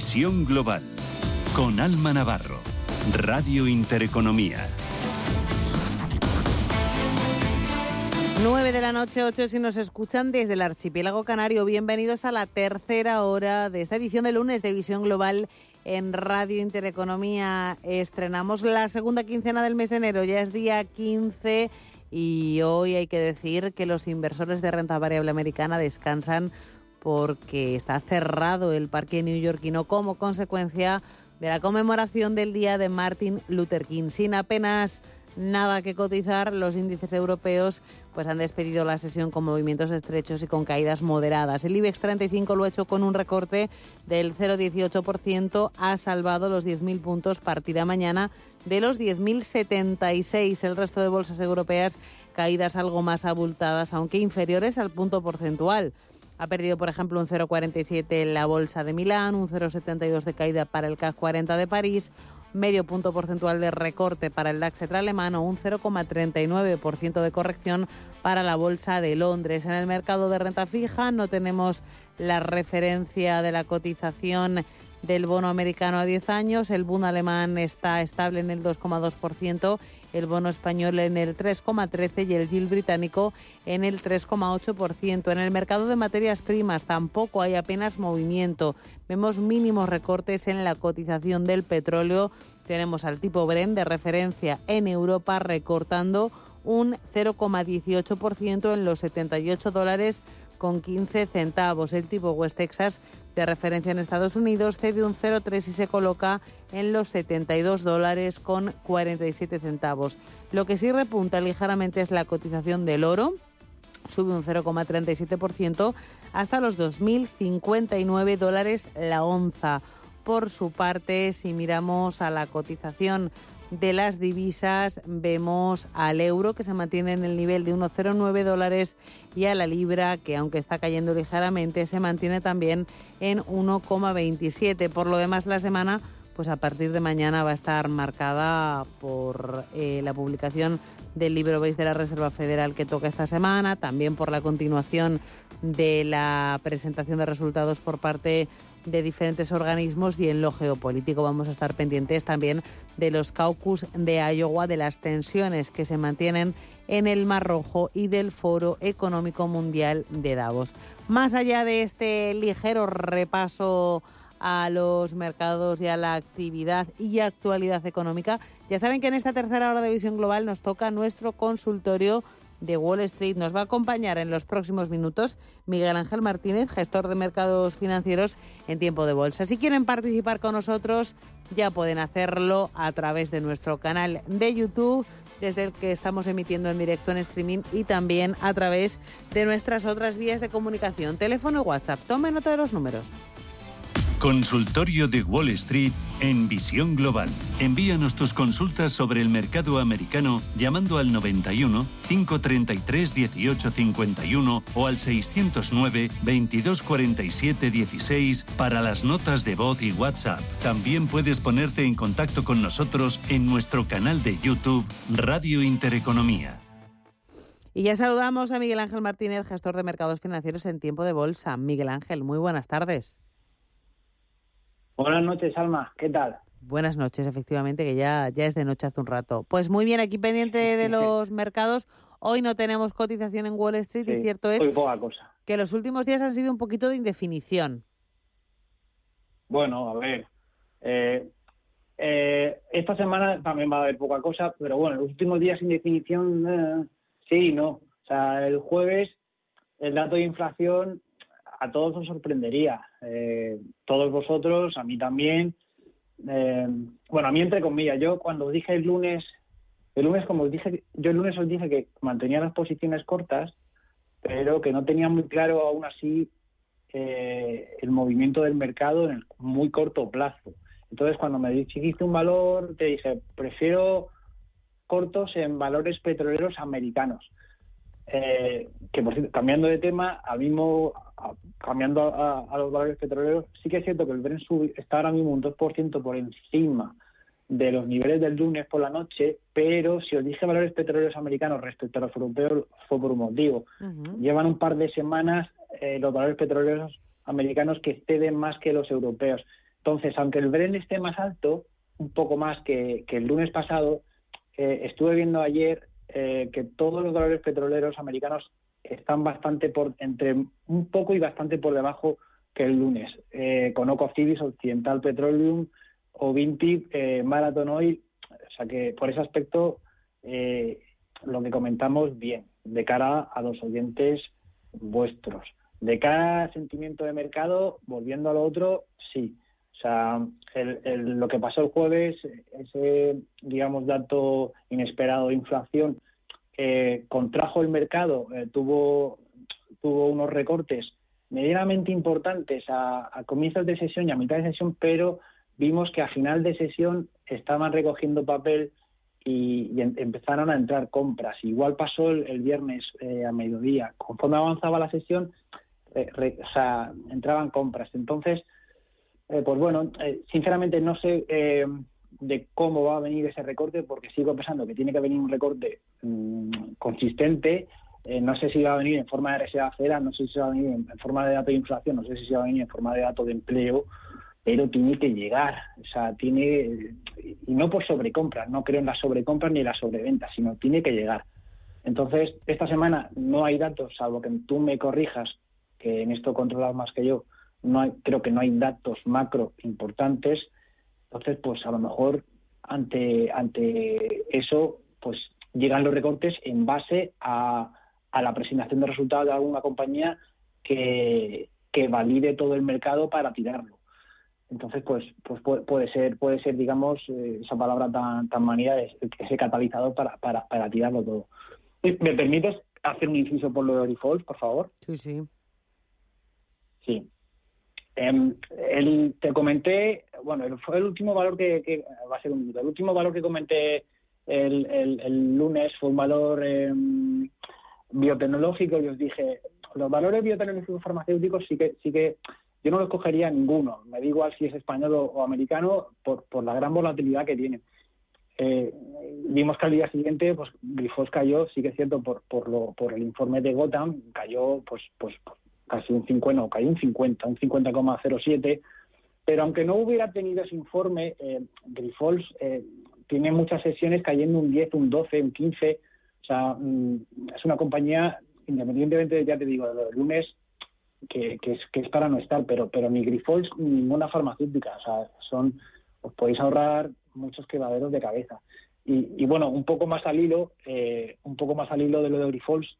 Visión Global con Alma Navarro, Radio Intereconomía. 9 de la noche, 8 si nos escuchan desde el archipiélago canario. Bienvenidos a la tercera hora de esta edición de lunes de Visión Global en Radio Intereconomía. Estrenamos la segunda quincena del mes de enero, ya es día 15 y hoy hay que decir que los inversores de renta variable americana descansan porque está cerrado el parque neoyorquino como consecuencia de la conmemoración del día de Martin Luther King. Sin apenas nada que cotizar, los índices europeos pues han despedido la sesión con movimientos estrechos y con caídas moderadas. El IBEX 35 lo ha hecho con un recorte del 0,18%, ha salvado los 10.000 puntos partida mañana de los 10.076. El resto de bolsas europeas caídas algo más abultadas, aunque inferiores al punto porcentual. Ha perdido, por ejemplo, un 0,47 la bolsa de Milán, un 0,72 de caída para el CAC 40 de París, medio punto porcentual de recorte para el DAX alemán o un 0,39% de corrección para la Bolsa de Londres. En el mercado de renta fija no tenemos la referencia de la cotización del bono americano a 10 años. El bono alemán está estable en el 2,2%, el bono español en el 3,13% y el yield británico en el 3,8%. En el mercado de materias primas tampoco hay apenas movimiento. Vemos mínimos recortes en la cotización del petróleo. Tenemos al tipo Brent de referencia en Europa recortando un 0,18% en los 78 dólares con 15 centavos. El tipo West Texas de referencia en Estados Unidos cede un 0,3 y se coloca en los 72 dólares con 47 centavos. Lo que sí repunta ligeramente es la cotización del oro, sube un 0,37% hasta los 2.059 dólares la onza. Por su parte, si miramos a la cotización de las divisas vemos al euro que se mantiene en el nivel de 1,09 dólares y a la libra que aunque está cayendo ligeramente se mantiene también en 1,27. Por lo demás la semana pues a partir de mañana va a estar marcada por eh, la publicación del libro Base de la Reserva Federal que toca esta semana, también por la continuación de la presentación de resultados por parte de diferentes organismos y en lo geopolítico vamos a estar pendientes también de los caucus de Iowa, de las tensiones que se mantienen en el Mar Rojo y del Foro Económico Mundial de Davos. Más allá de este ligero repaso a los mercados y a la actividad y actualidad económica, ya saben que en esta tercera hora de visión global nos toca nuestro consultorio de Wall Street. Nos va a acompañar en los próximos minutos Miguel Ángel Martínez, gestor de mercados financieros en tiempo de bolsa. Si quieren participar con nosotros, ya pueden hacerlo a través de nuestro canal de YouTube, desde el que estamos emitiendo en directo en streaming y también a través de nuestras otras vías de comunicación, teléfono y WhatsApp. Tomen nota de los números. Consultorio de Wall Street en Visión Global. Envíanos tus consultas sobre el mercado americano llamando al 91 533 1851 o al 609 2247 16 para las notas de voz y WhatsApp. También puedes ponerte en contacto con nosotros en nuestro canal de YouTube Radio Intereconomía. Y ya saludamos a Miguel Ángel Martínez, gestor de mercados financieros en tiempo de bolsa. Miguel Ángel, muy buenas tardes. Buenas noches, Alma. ¿Qué tal? Buenas noches, efectivamente, que ya, ya es de noche hace un rato. Pues muy bien, aquí pendiente de los mercados. Hoy no tenemos cotización en Wall Street y cierto es que los últimos días han sido un poquito de indefinición. Bueno, a ver. Eh, eh, esta semana también va a haber poca cosa, pero bueno, los últimos días sin definición, eh, sí, no. O sea, el jueves el dato de inflación a todos nos sorprendería. Eh, todos vosotros, a mí también. Eh, bueno, a mí entre comillas, yo cuando dije el lunes, el lunes como os dije, yo el lunes os dije que mantenía las posiciones cortas, pero que no tenía muy claro aún así eh, el movimiento del mercado en el muy corto plazo. Entonces, cuando me dijiste un valor, te dije, prefiero cortos en valores petroleros americanos. Eh, que por cierto, cambiando de tema, al mismo, cambiando a, los valores petroleros, sí que es cierto que el Brent está ahora mismo un 2% por encima de los niveles del lunes por la noche, pero si os dije valores petroleros americanos respecto a los europeos fue por un motivo. Llevan un par de semanas eh, los valores petroleros americanos que ceden más que los europeos. Entonces, aunque el Bren esté más alto, un poco más que, el lunes pasado, eh, estuve viendo ayer eh, que todos los valores petroleros americanos están bastante por entre un poco y bastante por debajo que el lunes. Eh, Conoco Civis, Occidental Petroleum, o Vinti, eh, Marathon Oil. O sea que por ese aspecto, eh, lo que comentamos, bien, de cara a los oyentes vuestros. De cara a sentimiento de mercado, volviendo a lo otro, sí. O sea, lo que pasó el jueves, ese, digamos, dato inesperado de inflación, eh, contrajo el mercado, eh, tuvo, tuvo unos recortes medianamente importantes a, comienzos de sesión y a mitad de sesión, pero vimos que a final de sesión estaban recogiendo papel y, em, empezaron a entrar compras. Igual pasó el, viernes eh, a mediodía. Conforme avanzaba la sesión, sea, entraban compras. Entonces, pues bueno, sinceramente no sé de cómo va a venir ese recorte, porque sigo pensando que tiene que venir un recorte mm, consistente. Eh, no sé si va a venir en forma de reserva cera, no sé si va a venir en, forma de dato de inflación, no sé si va a venir en forma de dato de empleo, pero tiene que llegar. O sea, tiene. Y no por sobrecompras, no creo en las sobrecompras ni en las sobreventas, sino tiene que llegar. Entonces, esta semana no hay datos, salvo que tú me corrijas, que en esto controlas más que yo, no hay, creo que no hay datos macro importantes entonces, pues a lo mejor ante, ante eso, pues llegan los recortes en base a, a la presentación de resultados de alguna compañía que, que valide todo el mercado para tirarlo. Entonces, pues, pues puede ser, puede ser, digamos, eh, esa palabra tan, tan manía, ese catalizador para, para, para tirarlo todo. ¿Me permites hacer un inciso por lo de Orifold, por favor? Sí, sí. Sí. Eh, el, te comenté, bueno, fue el último valor que, va a ser un minuto, el último valor que comenté el, el, lunes fue un valor em, biotecnológico y os dije, los valores biotecnológicos farmacéuticos sí que, sí que yo no los cogería ninguno, me da igual si es español o, americano, por, por la gran volatilidad que tienen. Eh, vimos que al día siguiente, pues Grifos cayó, sí que es cierto, por, por, lo, por el informe de Gotham, cayó pues, pues, casi un 50, o cayó un 50, un 50,07. Pero aunque no hubiera tenido ese informe, eh, Grifols eh, tiene muchas sesiones cayendo un 10, un 12, un 15. O sea, mm, es una compañía, independientemente, ya te digo, de los lunes, que, es, que es para no estar, pero, pero ni Grifols ni ninguna farmacéutica. O sea, son, os podéis ahorrar muchos quebraderos de cabeza. Y, y, bueno, un poco más al hilo, eh, un poco más al hilo de lo de Grifols,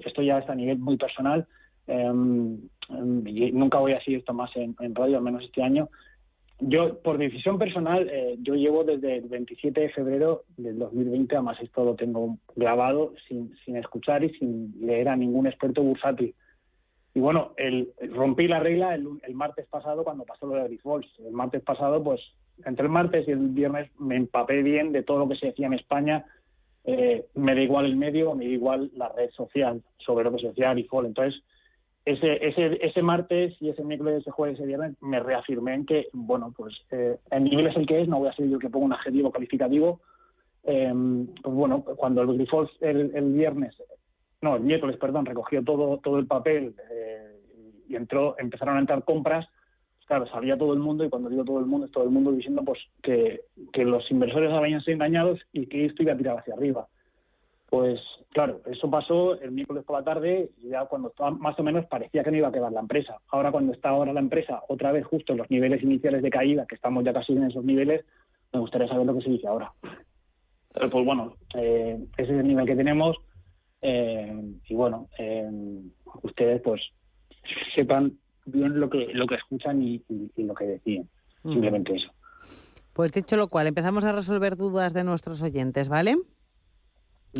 esto ya está a nivel muy personal, y nunca voy a decir esto más en, radio, al menos este año. Yo, por decisión personal, eh, yo llevo desde el 27 de febrero del 2020, además esto lo tengo grabado sin, sin escuchar y sin leer a ningún experto bursátil. Y bueno, el, rompí la regla el, martes pasado cuando pasó lo de Grifols. El martes pasado, pues, entre el martes y el viernes me empapé bien de todo lo que se decía en España. Eh, me da igual el medio, me da igual la red social sobre lo que se decía Grifols. Entonces, ese, ese, ese martes y ese miércoles, ese jueves, ese viernes, me reafirmé en que, bueno, pues eh, el nivel es el que es, no voy a ser yo que pongo un adjetivo calificativo. Em, pues bueno, cuando el Grifols el, el, viernes, no, el miércoles, perdón, recogió todo, todo el papel eh, y entró, empezaron a entrar compras, claro, sabía todo el mundo y cuando digo todo el mundo es todo el mundo diciendo pues que, que los inversores habían sido engañados y que esto iba a tirar hacia arriba. Pues claro, eso pasó el miércoles por la tarde y ya cuando más o menos parecía que no iba a quedar la empresa. Ahora cuando está ahora la empresa otra vez justo en los niveles iniciales de caída, que estamos ya casi en esos niveles, me gustaría saber lo que se dice ahora. Pero pues bueno, eh, ese es el nivel que tenemos eh, y bueno, eh, ustedes pues sepan bien lo que lo que escuchan y, lo que deciden. Simplemente eso. Pues dicho lo cual, empezamos a resolver dudas de nuestros oyentes, ¿vale?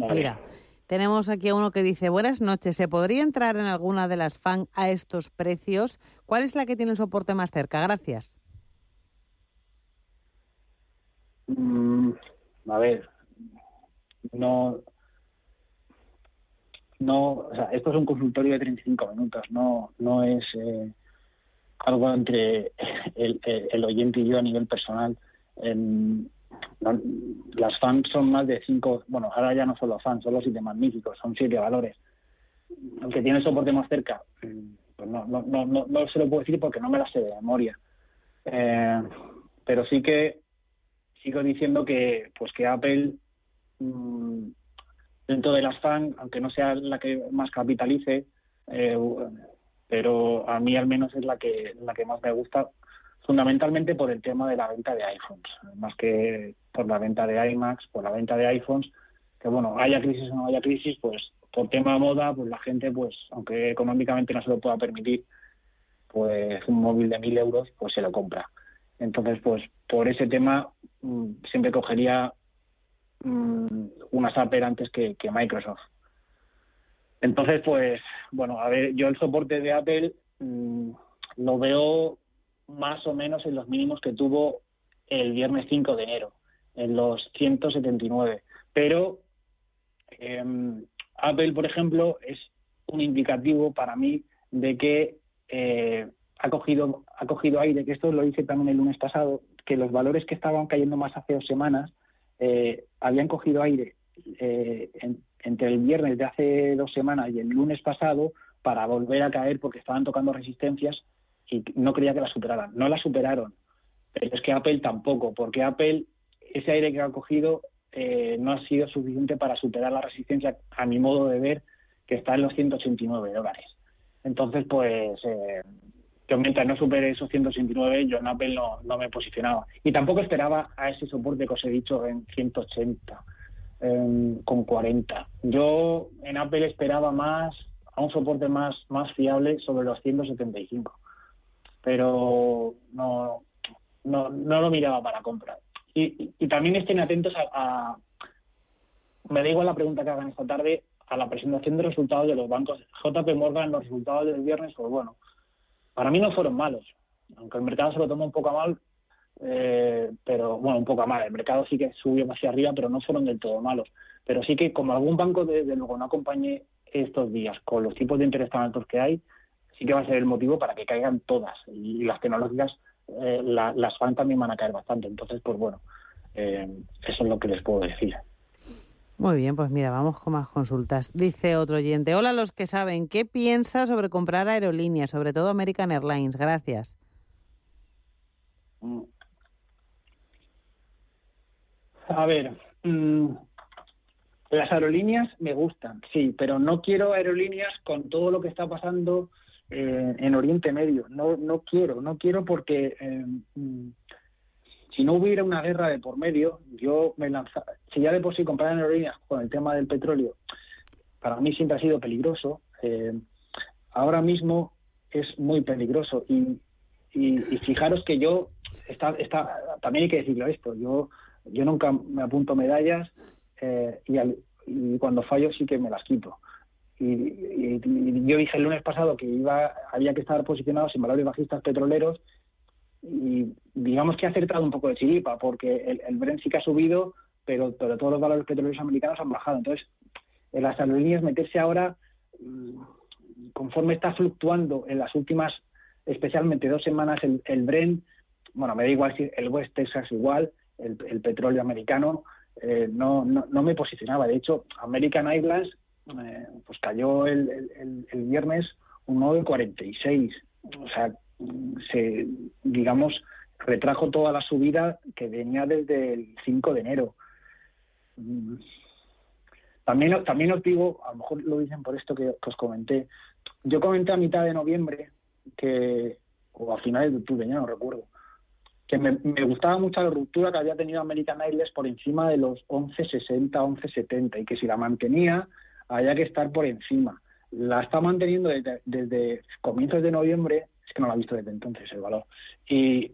Mira, tenemos aquí a uno que dice, buenas noches, ¿se podría entrar en alguna de las FAN a estos precios? ¿Cuál es la que tiene el soporte más cerca? Gracias. Mm, a ver, no, no, o sea, esto es un consultorio de 35 minutos, no, no es eh, algo entre el, el, oyente y yo a nivel personal las fans son más de cinco, bueno, ahora ya no solo fans, son los siete magníficos, son siete valores. Aunque tiene soporte más cerca, mm, pues no, no, no, no, se lo puedo decir porque no me la sé de memoria. Eh, pero sí que sigo diciendo que pues que Apple mm, dentro de las FAN, aunque no sea la que más capitalice, eh, pero a mí al menos es la que la que más me gusta fundamentalmente por el tema de la venta de iPhones, más que por la venta de iMacs, por la venta de iPhones, que bueno, haya crisis o no haya crisis, pues por tema moda, pues la gente, pues aunque económicamente no se lo pueda permitir, pues un móvil de mil euros, pues se lo compra. Entonces, pues por ese tema mm, siempre cogería mm, una Apple antes que, Microsoft. Entonces, pues, bueno, a ver, yo el soporte de Apple mm, lo veo más o menos en los mínimos que tuvo el viernes 5 de enero, en los 179. Pero em, Apple, por ejemplo, es un indicativo para mí de que eh, ha cogido ha cogido aire, que esto lo hice también el lunes pasado, que los valores que estaban cayendo más hace dos semanas eh, habían cogido aire eh, entre el viernes de hace dos semanas y el lunes pasado para volver a caer porque estaban tocando resistencias y no creía que la superaran. No la superaron, pero es que Apple tampoco, porque Apple, ese aire que ha cogido eh, no ha sido suficiente para superar la resistencia, a mi modo de ver, que está en los 189 dólares. Entonces, pues, eh, mientras no supere esos 189, yo en Apple no, no me posicionaba. Y tampoco esperaba a ese soporte que os he dicho en 180, con 40. Yo en Apple esperaba más, a un soporte más, más fiable sobre los 175 pero no, no, no lo miraba para comprar. Y, y, también estén atentos a, me da igual la pregunta que hagan esta tarde, a la presentación de resultados de los bancos. JP Morgan, los resultados del viernes, pues bueno, para mí no fueron malos, aunque el mercado se lo toma un poco a mal, eh, pero bueno, un poco a mal. El mercado sí que subió hacia arriba, pero no fueron del todo malos. Pero sí que como algún banco de, luego no acompañe estos días con los tipos de interés tan altos que hay, sí que va a ser el motivo para que caigan todas. Y las tecnológicas, eh, las FAN también van a caer bastante. Entonces, pues bueno, eh, eso es lo que les puedo decir. Muy bien, pues mira, vamos con más consultas. Dice otro oyente, hola los que saben, ¿qué piensa sobre comprar aerolíneas, sobre todo American Airlines? Gracias. A ver, mm, las aerolíneas me gustan, sí, pero no quiero aerolíneas con todo lo que está pasando eh, en Oriente Medio. No, no quiero, no quiero porque eh, mm, si no hubiera una guerra de por medio, yo me lanzaba. Si ya de por sí comprar en aerolíneas con el tema del petróleo, para mí siempre ha sido peligroso. Eh, ahora mismo es muy peligroso y, y, fijaros que yo está, está, también hay que decirlo esto. Yo yo nunca me apunto medallas y, y cuando fallo sí que me las quito. Y, yo dije el lunes pasado que iba había que estar posicionados en valores bajistas petroleros y digamos que ha acertado un poco de chiripa porque el, el Brent sí que ha subido pero, pero todos los valores petroleros americanos han bajado. Entonces en las aerolíneas meterse ahora mm, conforme está fluctuando en las últimas especialmente dos semanas el, el Brent bueno me da igual si el West Texas igual el, el petróleo americano eh, no, no, no me posicionaba. De hecho American Airlines eh, pues cayó el, el, viernes un 9,46. O sea, se, digamos, retrajo toda la subida que venía desde el 5 de enero. También, también os digo, a lo mejor lo dicen por esto que, os comenté, yo comenté a mitad de noviembre que, o a finales de octubre, ya no recuerdo, que me, me, gustaba mucho la ruptura que había tenido American Airlines por encima de los 11.60, 11.70 y que si la mantenía haya que estar por encima. La está manteniendo desde, comienzos de noviembre, es que no la ha visto desde entonces el valor, y,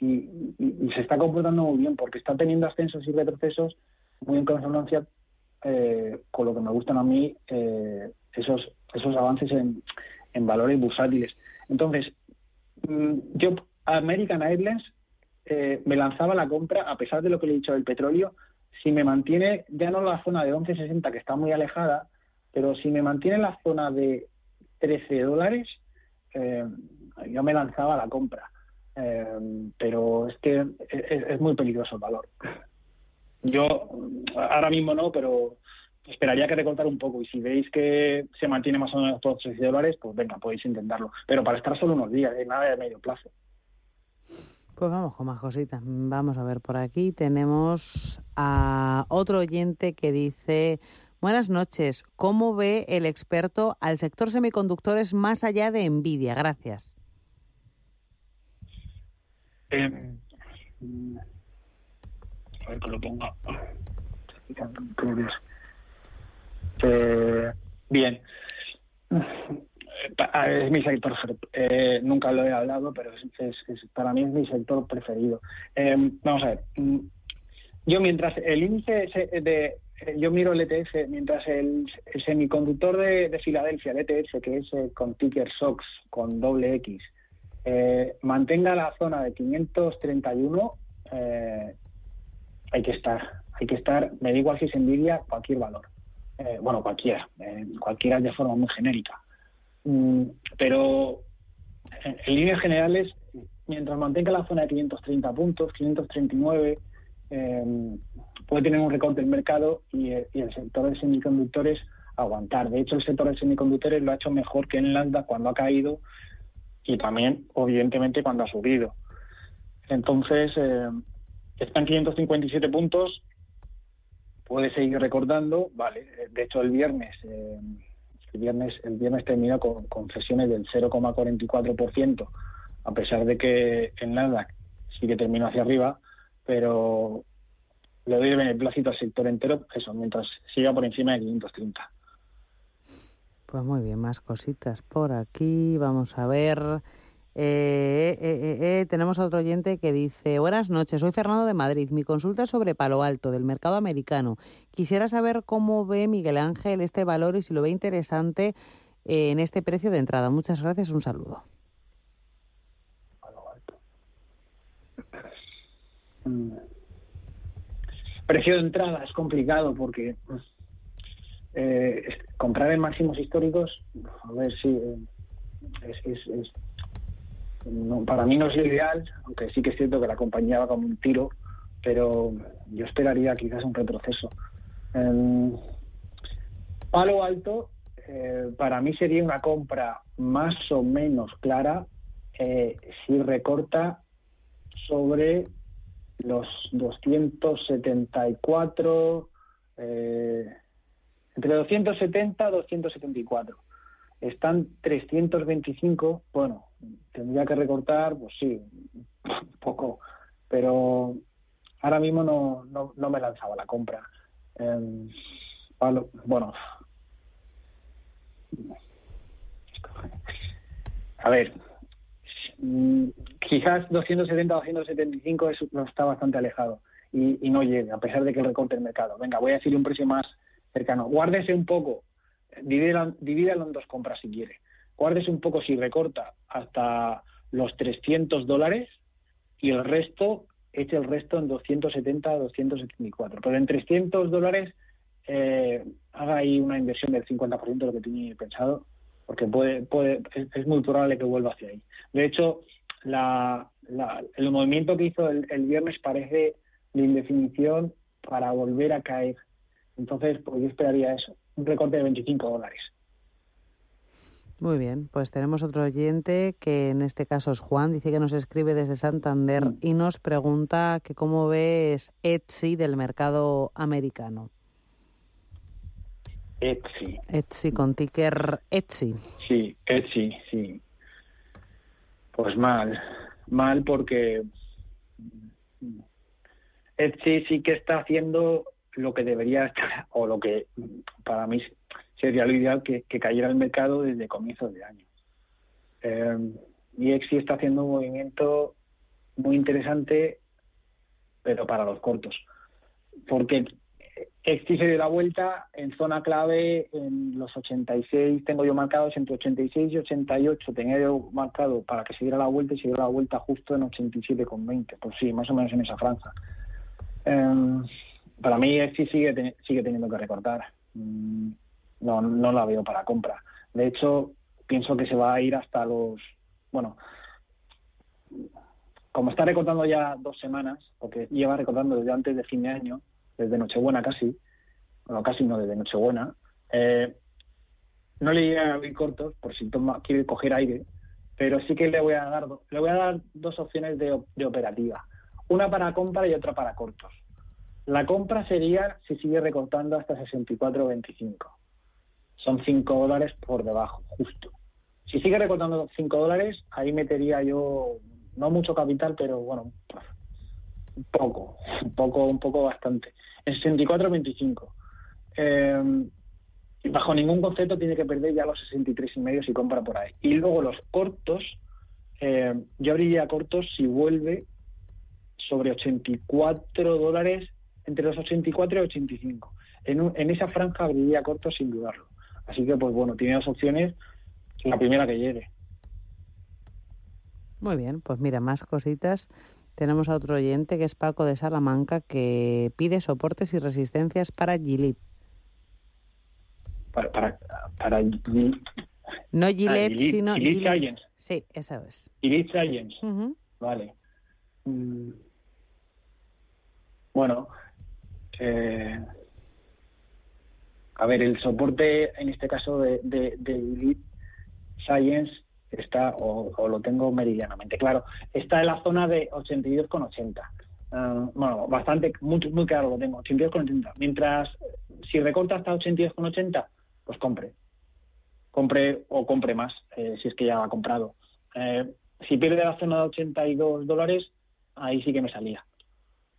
y, se está comportando muy bien porque está teniendo ascensos y retrocesos muy en consonancia eh, con lo que me gustan a mí eh, esos, esos avances en, en valores bursátiles. Entonces, mm, yo American Airlines eh, me lanzaba la compra, a pesar de lo que le he dicho del petróleo, si me mantiene ya no la zona de 11.60 que está muy alejada, pero si me mantiene la zona de 13 dólares, eh, yo me lanzaba a la compra. Eh, pero es que es, muy peligroso el valor. Yo ahora mismo no, pero esperaría que recortar un poco y si veis que se mantiene más o menos por 13 dólares, pues venga, podéis intentarlo. Pero para estar solo unos días, nada de medio plazo. Pues vamos con más cositas. Vamos a ver por aquí. Tenemos a otro oyente que dice, buenas noches, ¿cómo ve el experto al sector semiconductores más allá de Nvidia? Gracias. Eh, a ver que lo ponga. Eh, bien. Es mi sector, eh, nunca lo he hablado, pero es, para mí es mi sector preferido. Eh, vamos a ver, mm, yo mientras el índice de, yo miro el ETF, mientras el, semiconductor de, Filadelfia, el ETF, que es eh, con ticker SOX, con doble X, mantenga la zona de 531, hay que estar, hay que estar, me da igual si se envidia cualquier valor. bueno, cualquiera, cualquiera de forma muy genérica. Mm, pero en, líneas generales, mientras mantenga la zona de 530 puntos, 539, eh, puede tener un recorte el mercado y, el sector de semiconductores aguantar. De hecho, el sector de semiconductores lo ha hecho mejor que en Landa cuando ha caído y también, evidentemente, cuando ha subido. Entonces, eh, está en 557 puntos, puede seguir recordando, vale. De hecho, el viernes eh, el viernes, el viernes terminó con, con sesiones del 0,44%, a pesar de que en Nasdaq sí que terminó hacia arriba, pero le doy el beneplácito al sector entero, eso, mientras siga por encima de 530. Pues muy bien, más cositas por aquí. Vamos a ver. Eh, eh, eh, tenemos a otro oyente que dice, buenas noches, soy Fernando de Madrid. Mi consulta es sobre Palo Alto, del mercado americano. Quisiera saber cómo ve Miguel Ángel este valor y si lo ve interesante en este precio de entrada. Muchas gracias, un saludo. Palo Alto. Mm. Precio de entrada es complicado porque comprar en máximos históricos, a ver si es para mí no es ideal, aunque sí que es cierto que la compañía va como un tiro, pero yo esperaría quizás un retroceso. palo alto, eh, para mí sería una compra más o menos clara eh, si recorta sobre los 274, eh, entre 270 y 274. Están 325, bueno, tendría que recortar, pues sí, poco, pero ahora mismo no, no, no me lanzaba la compra. Eh, bueno, a ver, quizás 270 275 está bastante alejado y, no llega, a pesar de que recorte el mercado. Venga, voy a decir un precio más cercano. Guárdese un poco, divídalo en dos compras si quiere guárdese un poco si recorta hasta los 300 dólares y el resto, eche el resto en 270, 274. Pero en 300 dólares eh, haga ahí una inversión del 50% de lo que tenía pensado, porque puede, puede, es, muy probable que vuelva hacia ahí. De hecho, la, el movimiento que hizo el, viernes parece de indefinición para volver a caer. Entonces, pues yo esperaría eso, un recorte de 25 dólares. Muy bien, pues tenemos otro oyente que en este caso es Juan, dice que nos escribe desde Santander mm. y nos pregunta que cómo ves Etsy del mercado americano. Etsy. Etsy con ticker Etsy. Sí, Etsy, sí. Pues mal, mal porque Etsy sí que está haciendo lo que debería estar, o lo que para mí sería lo ideal que, cayera el mercado desde comienzos de año. Eh, y Exi está haciendo un movimiento muy interesante, pero para los cortos. Porque Exi se dio la vuelta en zona clave en los 86, tengo yo marcados entre 86 y 88, tenía yo marcado para que se diera la vuelta y se dio la vuelta justo en 87,20, pues sí, más o menos en esa franja. Eh, para mí Exi sigue, sigue teniendo que recortar. No, no la veo para compra. De hecho, pienso que se va a ir hasta los, bueno, como está recortando ya dos semanas, porque lleva recortando desde antes de fin de año, desde Nochebuena casi, bueno, casi no, desde Nochebuena, eh, no le llega a abrir cortos por si toma, quiere coger aire, pero sí que le voy a dar, le voy a dar dos opciones de, de operativa. Una para compra y otra para cortos. La compra sería si sigue recortando hasta 64.25. Son 5 dólares por debajo, justo. Si sigue recortando 5 dólares, ahí metería yo, no mucho capital, pero bueno, un poco, un poco, un poco bastante. En 64.25. Eh, bajo ningún concepto tiene que perder ya los 63 y medio si compra por ahí. Y luego los cortos, eh, yo abriría cortos si vuelve sobre 84 dólares, entre los 84 y 85. En, en esa franja abriría cortos sin dudarlo. Así que, pues bueno, tiene dos opciones, la primera que llegue. Muy bien, pues mira, más cositas. Tenemos a otro oyente que es Paco de Salamanca que pide soportes y resistencias para Gilit para, para, para no Gillette, ah, sino Gillette Science. Sí, eso es. Gillette Science. Vale. Mm. Bueno, eh, a ver, el soporte en este caso de, de, Science está, o, lo tengo meridianamente claro, está en la zona de 82,80. Uh, bueno, bastante, muy, muy claro lo tengo, 82,80. Mientras, si recorta hasta 82,80, pues compre. Compre o compre más, eh, si es que ya ha comprado. Eh, si pierde la zona de 82 dólares, ahí sí que me salía.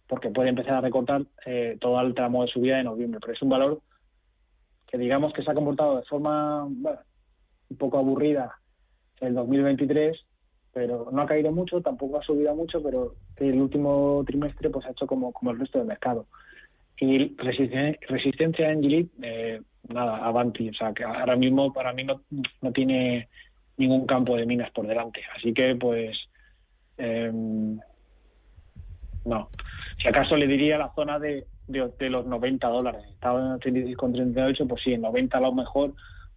Porque puede empezar a recortar eh, todo el tramo de subida de noviembre. Pero es un valor que digamos que se ha comportado de forma un poco aburrida el 2023, pero no ha caído mucho, tampoco ha subido mucho, pero el último trimestre pues ha hecho como, como el resto del mercado. Y resistencia, en Gilead, eh, nada, Avanti. O sea, que ahora mismo para mí no, no tiene ningún campo de minas por delante. Así que, pues, em, no. Si acaso le diría la zona de, de, los 90 dólares. Estaba en 86,38, pues sí, en 90 a lo mejor,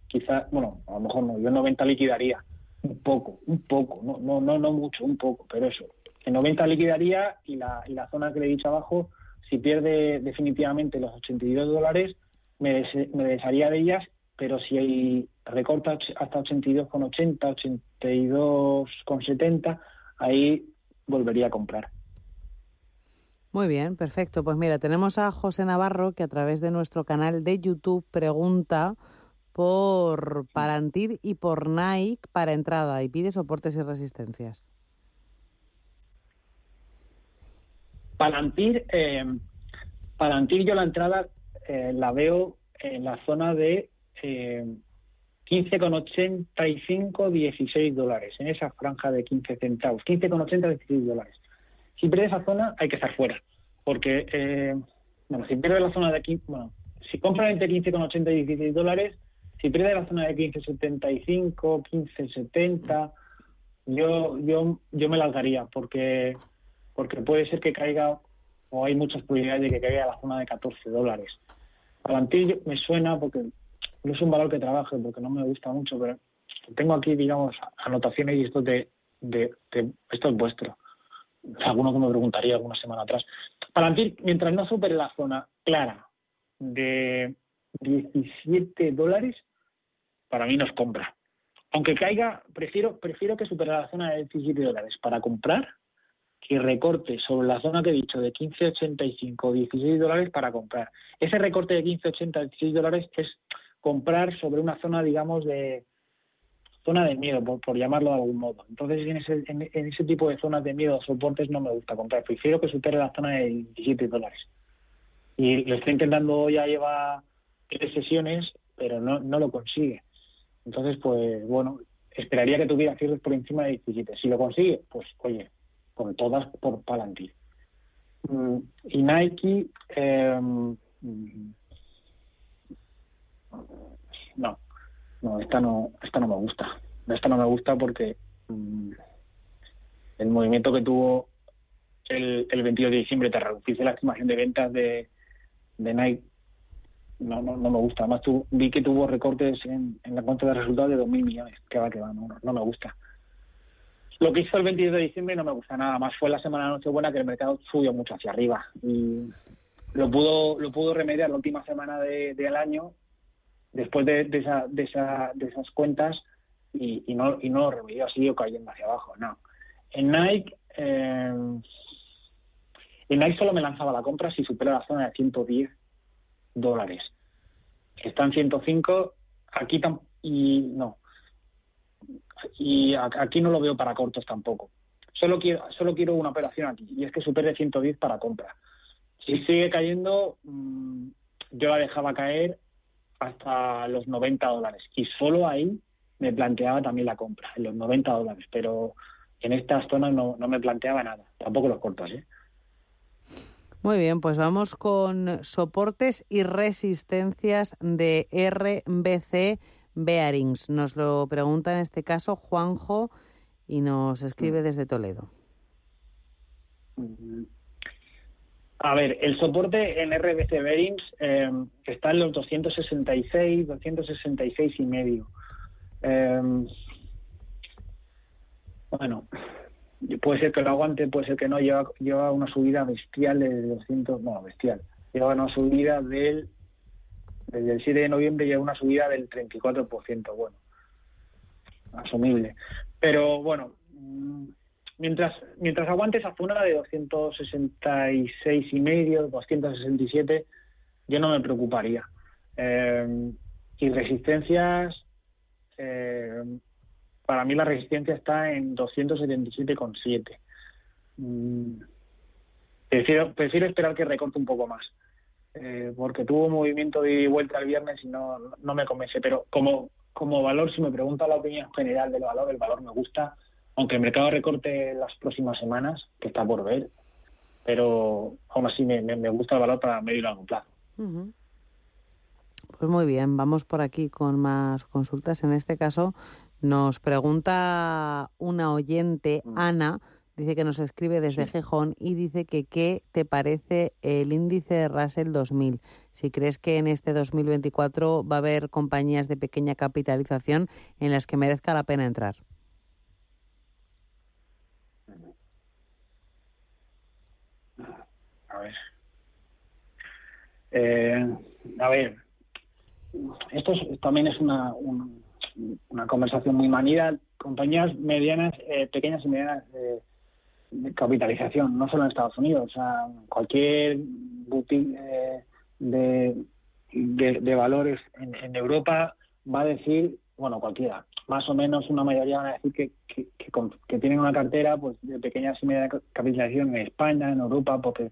quizás, bueno, a lo mejor no, yo en 90 liquidaría. Un poco, un poco, no, no, no, no mucho, un poco, pero eso. En 90 liquidaría y la, y la zona que le he dicho abajo, si pierde definitivamente los 82 dólares, me, me desharía de ellas, pero si hay recorta hasta 82,80, 82,70, ahí volvería a comprar. Muy bien, perfecto. Pues mira, tenemos a José Navarro que a través de nuestro canal de YouTube pregunta por Palantir y por Nike para entrada y pide soportes y resistencias. Palantir, eh, Palantir yo la entrada eh, la veo en la zona de eh, 15,85, 16 dólares, en esa franja de 15 centavos, 15,80, 16 dólares. Si pierde esa zona, hay que estar fuera, porque, eh, bueno, si pierde la zona de aquí, bueno, si compra entre 15,80 y 16 dólares, si pierde la zona de 15,75, 15,70, yo, yo, yo me largaría, porque, porque puede ser que caiga, o hay muchas probabilidades de que caiga a la zona de 14 dólares. Palantir me suena porque no es un valor que trabaje, porque no me gusta mucho, pero tengo aquí, digamos, anotaciones y esto de, de, esto es vuestro. Alguno que me preguntaría alguna semana atrás. Palantir, mientras no supere la zona clara de 17 dólares, para mí nos compra. Aunque caiga, prefiero, prefiero que supere la zona de 17 dólares para comprar que recorte sobre la zona que he dicho de 15,85 16 dólares para comprar. Ese recorte de 15,80 16 dólares es comprar sobre una zona, digamos, de zona de miedo, por, llamarlo de algún modo. Entonces, en ese, en, ese tipo de zonas de miedo, soportes, no me gusta comprar. Prefiero que supere la zona de 17 dólares. Y lo estoy intentando, ya lleva tres sesiones, pero no, lo consigue. Entonces, pues bueno, esperaría que tuviera cierres por encima de 17. Si lo consigue, pues oye, con todas por Palantir. Mm, y Nike, em, no, no, esta no, esta no me gusta. Esta no me gusta porque mm, el movimiento que tuvo el, el 22 de diciembre te reducirse la estimación de ventas de, de Nike no, no, no me gusta. Además, vi que tuvo recortes en, en la cuenta de resultados de 2.000 millones. Que va, que va, no, no me gusta. Lo que hizo el 22 de diciembre no me gusta nada más. Fue la semana de Nochebuena que el mercado subió mucho hacia arriba. Y lo pudo, lo pudo remediar la última semana del año, después de, esa, de, esa, de esas cuentas, y, no y no lo remedió, seguido cayendo hacia abajo, no. En Nike, eh, en Nike solo me lanzaba la compra si supera la zona de 110 dólares. Está en 105, aquí y no. Y aquí no lo veo para cortos tampoco. Solo quiero, solo quiero una operación aquí, y es que supere 110 para compra. Si sigue cayendo, mm, yo la dejaba caer hasta los 90 dólares. Y solo ahí me planteaba también la compra, en los 90 dólares. Pero en estas zonas no, no me planteaba nada. Tampoco los cortos, ¿eh? Muy bien, pues vamos con soportes y resistencias de RBC Bearings. Nos lo pregunta en este caso Juanjo y nos escribe mm. desde Toledo. A ver, el soporte en RBC Bearings eh, está en los 266, 266 y medio. Eh, bueno, puede ser que lo aguante, puede ser que no. Lleva, lleva una subida bestial de 200, no, bestial. Lleva una subida del, desde el 7 de noviembre lleva una subida del 34%. Bueno, asumible. Pero bueno, mm, mientras mientras aguante esa zona de 266 y medio, 267, yo no me preocuparía. Eh, y resistencias, eh, para mí la resistencia está en 277,7. Mm, prefiero, esperar que recorte un poco más. Eh, porque tuvo movimiento de vuelta el viernes y no, no me convence. Pero como, como valor, si me pregunta la opinión general del valor, el valor me gusta aunque el mercado recorte las próximas semanas, que está por ver, pero aún así me, gusta el valor para medio y largo plazo. Pues muy bien, vamos por aquí con más consultas. En este caso nos pregunta una oyente, mm. Ana, dice que nos escribe desde Gejón y dice que qué te parece el índice de Russell 2000. Si crees que en este 2024 va a haber compañías de pequeña capitalización en las que merezca la pena entrar. A ver. Eh, a ver, esto también es una, una conversación muy manida. Compañías medianas, eh, pequeñas y medianas de capitalización, no solo en Estados Unidos, o sea, cualquier boutique eh, de, de, valores en, en, Europa va a decir, bueno, cualquiera, más o menos una mayoría van a decir que, que, que, tienen una cartera pues de pequeñas y medianas capitalización en España, en Europa, porque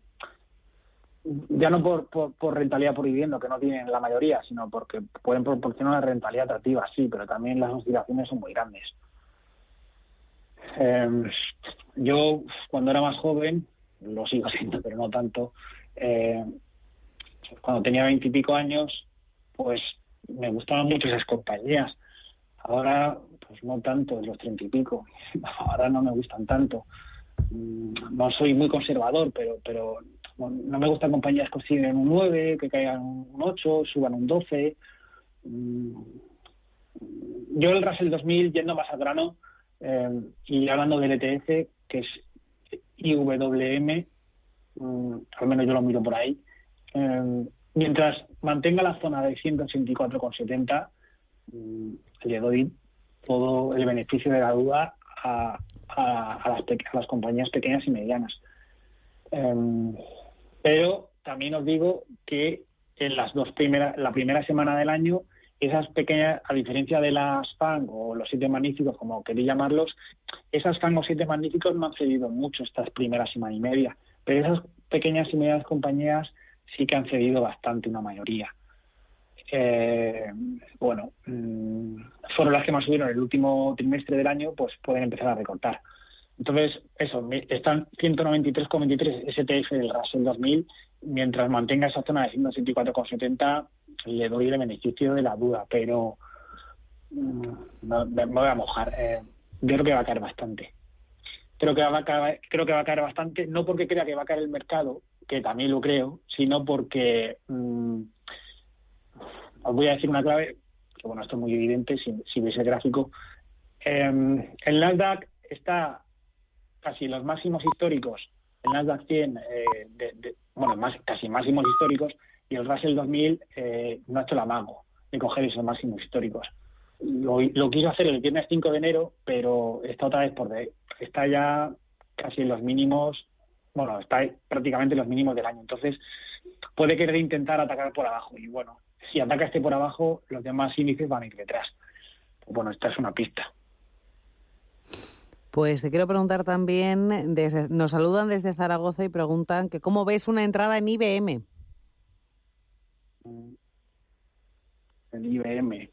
ya no por, por, rentabilidad por vivienda, que no tienen la mayoría, sino porque pueden proporcionar una rentabilidad atractiva, sí, pero también las oscilaciones son muy grandes. Em, yo, cuando era más joven, lo sigo siendo, pero no tanto, eh, cuando tenía veintipico años, pues me gustaban mucho esas compañías. Ahora, pues no tanto, los treinta y pico. Ahora no me gustan tanto. Mm, no soy muy conservador, pero, pero no me gustan compañías que consiguen un 9, que caigan un 8, suban un 12. Mm, yo el Russell 2000, yendo más al grano, eh, y hablando del ETF, que es IWM, mm, al menos yo lo miro por ahí, eh, mientras mantenga la zona de 184,70, mm, le doy todo el beneficio de la duda a, las, a las compañías pequeñas y medianas. Eh, pero también os digo que en las dos primeras, la primera semana del año, esas pequeñas, a diferencia de las FAN o los siete magníficos, como queréis llamarlos, esas FAN o siete magníficos no han cedido mucho estas primeras semana y media, pero esas pequeñas y medianas compañías sí que han cedido bastante, una mayoría. Eh, bueno, mm, fueron las que más subieron el último trimestre del año, pues pueden empezar a recortar. Entonces, eso, están 193,23 STF del Russell 2000, mientras mantenga esa zona de 164,70 le doy el beneficio de la duda, pero mm, me voy a mojar. Eh, yo creo que va a caer bastante. Creo que va a caer, creo que va a caer bastante, no porque crea que va a caer el mercado, que también lo creo, sino porque mm, os voy a decir una clave, que bueno, esto es muy evidente si, veis el gráfico. Eh, el Nasdaq está casi los máximos históricos, el Nasdaq 100, eh, bueno, más, casi máximos históricos, y el Russell 2000 eh, no ha hecho la mago de coger esos máximos históricos. lo, quiso hacer el viernes 5 de enero, pero está otra vez por de, está ya casi en los mínimos, bueno, está prácticamente en los mínimos del año. Entonces, puede querer intentar atacar por abajo. Y bueno, si ataca este por abajo, los demás índices van a ir detrás. Bueno, esta es una pista. Pues te quiero preguntar también, desde, nos saludan desde Zaragoza y preguntan que cómo ves una entrada en IBM. En IBM.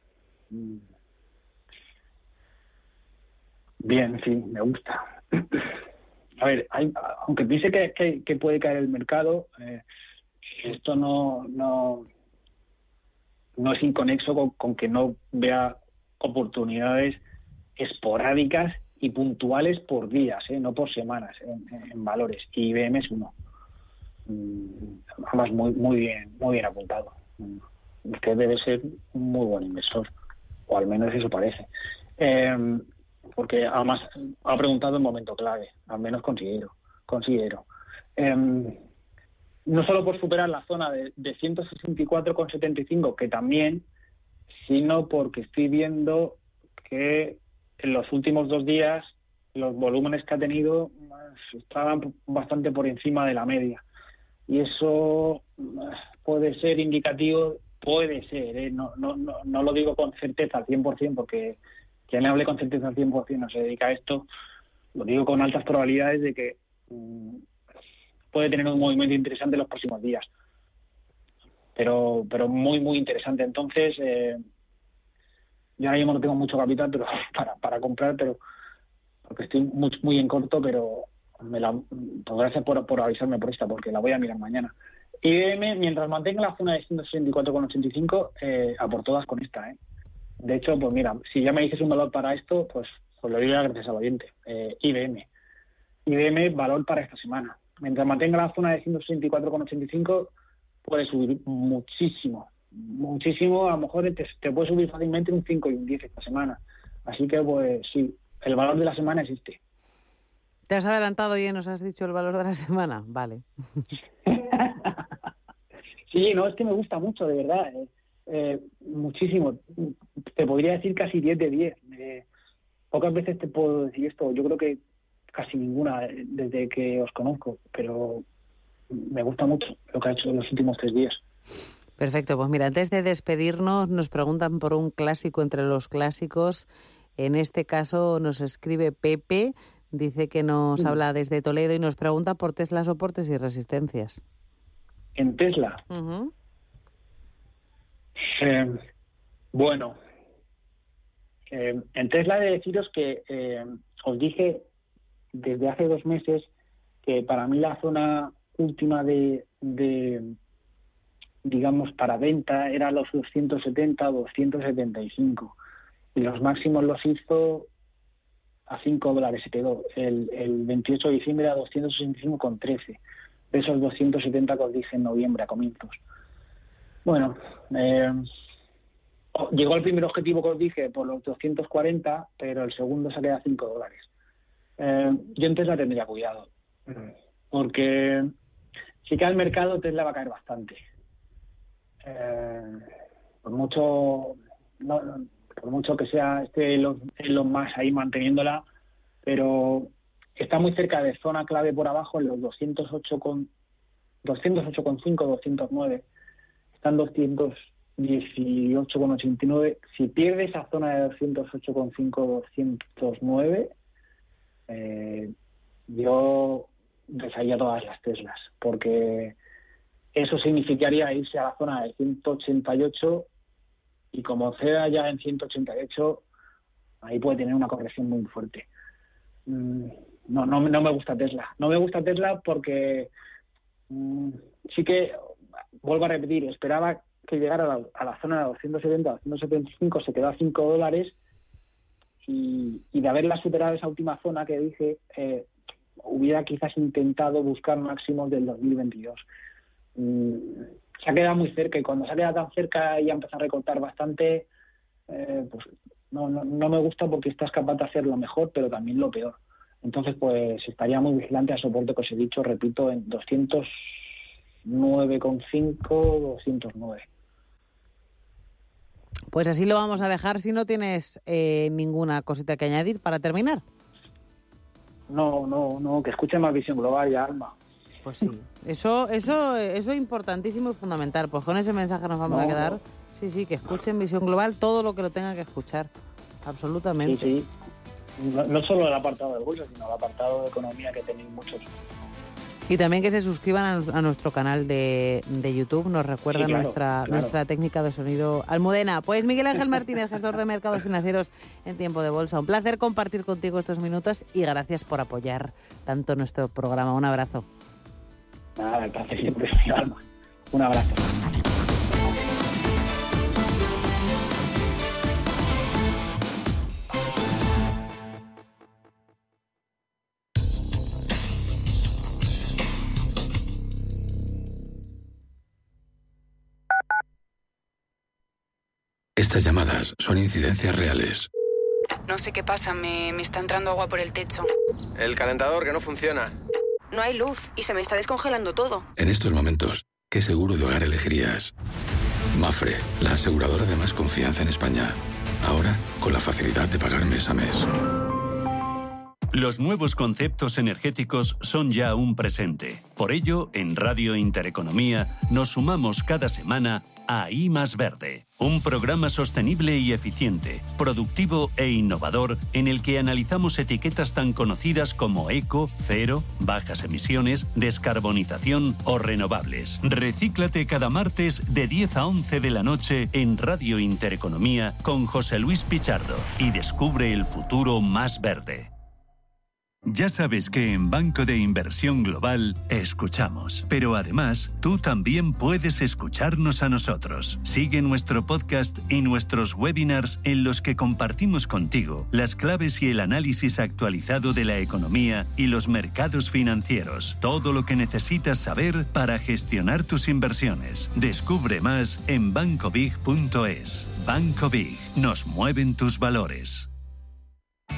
Bien, sí, me gusta. A ver, aunque piense que, que, puede caer el mercado, eh, esto no, no, no es inconexo con, que no vea oportunidades esporádicas y puntuales por días, ¿eh? no por semanas en, valores. Y IBM es uno. Mm, además, muy, muy bien, muy bien apuntado. Usted debe ser un muy buen inversor, o al menos eso parece. Eh, porque además ha preguntado en momento clave, al menos considero. considero. Em, no solo por superar la zona de 164,75, que también, sino porque estoy viendo que en los últimos dos días los volúmenes que ha tenido pues, estaban bastante por encima de la media. Y eso puede ser indicativo, puede ser, ¿eh? no, no, no, no lo digo con certeza al 100% porque quien hable con certeza al 100% no se dedica a esto, lo digo con altas probabilidades de que mm, puede tener un movimiento interesante en los próximos días. Pero, pero muy, muy interesante. Entonces, eh, yo ahora mismo no tengo mucho capital pero para, para comprar, pero porque estoy muy, muy en corto, pero me la, pues gracias por, avisarme por esta, porque la voy a mirar mañana. IBM, mientras mantenga la zona de 164,85, eh, a por todas con esta, ¿eh? De hecho, pues mira, si ya me dices un valor para esto, pues, pues lo diría gracias al oyente. Eh, IBM. IBM, valor para esta semana. Mientras mantenga la zona de 164,85, puede subir muchísimo. Muchísimo, a lo mejor te, puede subir fácilmente un 5 y un 10 esta semana. Así que, pues sí, el valor de la semana existe. ¿Te has adelantado y nos has dicho el valor de la semana? Vale. sí, no, es que me gusta mucho, de verdad. Eh. Eh, muchísimo. Te podría decir casi 10 de 10. Eh, pocas veces te puedo decir esto. Yo creo que casi ninguna eh, desde que os conozco, pero me gusta mucho lo que ha hecho en los últimos tres días. Perfecto, pues mira, antes de despedirnos nos preguntan por un clásico entre los clásicos. En este caso nos escribe Pepe, dice que nos habla desde Toledo y nos pregunta por Tesla soportes y resistencias. En Tesla. Eh, bueno, eh, en Tesla de deciros que eh, os dije desde hace dos meses que para mí la zona última de, digamos, para venta era los 270 o 275 y los máximos los hizo a 5 dólares se quedó. El, el 28 de diciembre era 265,13 de esos 270 que os dije en noviembre a comienzos. Bueno, eh, llegó al primer objetivo que os dije por los 240, pero el segundo se queda a 5 dólares. Eh, yo en Tesla tendría cuidado, porque si cae el mercado, Tesla va a caer bastante. Eh, por mucho por mucho que sea este los más ahí manteniéndola, pero está muy cerca de zona clave por abajo en los 208 con 208,5, 209 están 218,89. Si pierde esa zona de 208,5, 209, eh, yo desharía todas las Teslas, porque eso significaría irse a la zona de 188 y como ceda ya en 188, ahí puede tener una corrección muy fuerte. Mm, no, no, no me gusta Tesla. No me gusta Tesla porque mm, sí que vuelvo a repetir, esperaba que llegara a la, zona de 270, 275, se quedó a 5 dólares y, de haberla superado esa última zona que dije, eh, hubiera quizás intentado buscar máximos del 2022. Mm, se ha quedado muy cerca y cuando se ha quedado tan cerca y ha empezado a recortar bastante, eh, pues no, no, no, me gusta porque estás capaz de hacer lo mejor, pero también lo peor. Entonces, pues estaría muy vigilante al soporte que os he dicho, repito, en 200 9,5, 209. Pues así lo vamos a dejar si no tienes eh, ninguna cosita que añadir para terminar. No, no, no, que escuchen más visión global y alma. Pues sí, eso, eso, eso es importantísimo y fundamental. Pues con ese mensaje nos vamos a quedar. Sí, sí, que escuchen visión global todo lo que lo tengan que escuchar. Absolutamente. Sí, sí. No, solo el apartado de bolsa, sino el apartado de economía que tenéis muchos. Y también que se suscriban a, nuestro canal de, YouTube, nos recuerda nuestra, nuestra técnica de sonido Almudena. Pues Miguel Ángel Martínez, gestor de mercados financieros en tiempo de bolsa. Un placer compartir contigo estos minutos y gracias por apoyar tanto nuestro programa. Un abrazo. Nada, el placer siempre es mi alma. Un abrazo. Estas llamadas son incidencias reales. No sé qué pasa, me, me, está entrando agua por el techo. El calentador que no funciona. No hay luz y se me está descongelando todo. En estos momentos, ¿qué seguro de hogar elegirías? Mafre, la aseguradora de más confianza en España. Ahora, con la facilidad de pagar mes a mes. Los nuevos conceptos energéticos son ya un presente. Por ello, en Radio Intereconomía nos sumamos cada semana a más Verde, un programa sostenible y eficiente, productivo e innovador en el que analizamos etiquetas tan conocidas como eco, cero, bajas emisiones, descarbonización o renovables. Recíclate cada martes de 10 a 11 de la noche en Radio Intereconomía con José Luis Pichardo y descubre el futuro más verde. Ya sabes que en Banco de Inversión Global escuchamos, pero además tú también puedes escucharnos a nosotros. Sigue nuestro podcast y nuestros webinars en los que compartimos contigo las claves y el análisis actualizado de la economía y los mercados financieros. Todo lo que necesitas saber para gestionar tus inversiones. Descubre más en bancobig.es. Banco Big, nos mueven tus valores.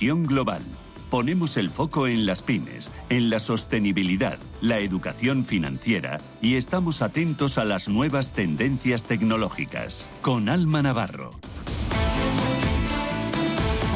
Global. Ponemos el foco en las pymes, en la sostenibilidad, la educación financiera y estamos atentos a las nuevas tendencias tecnológicas. Con Alma Navarro.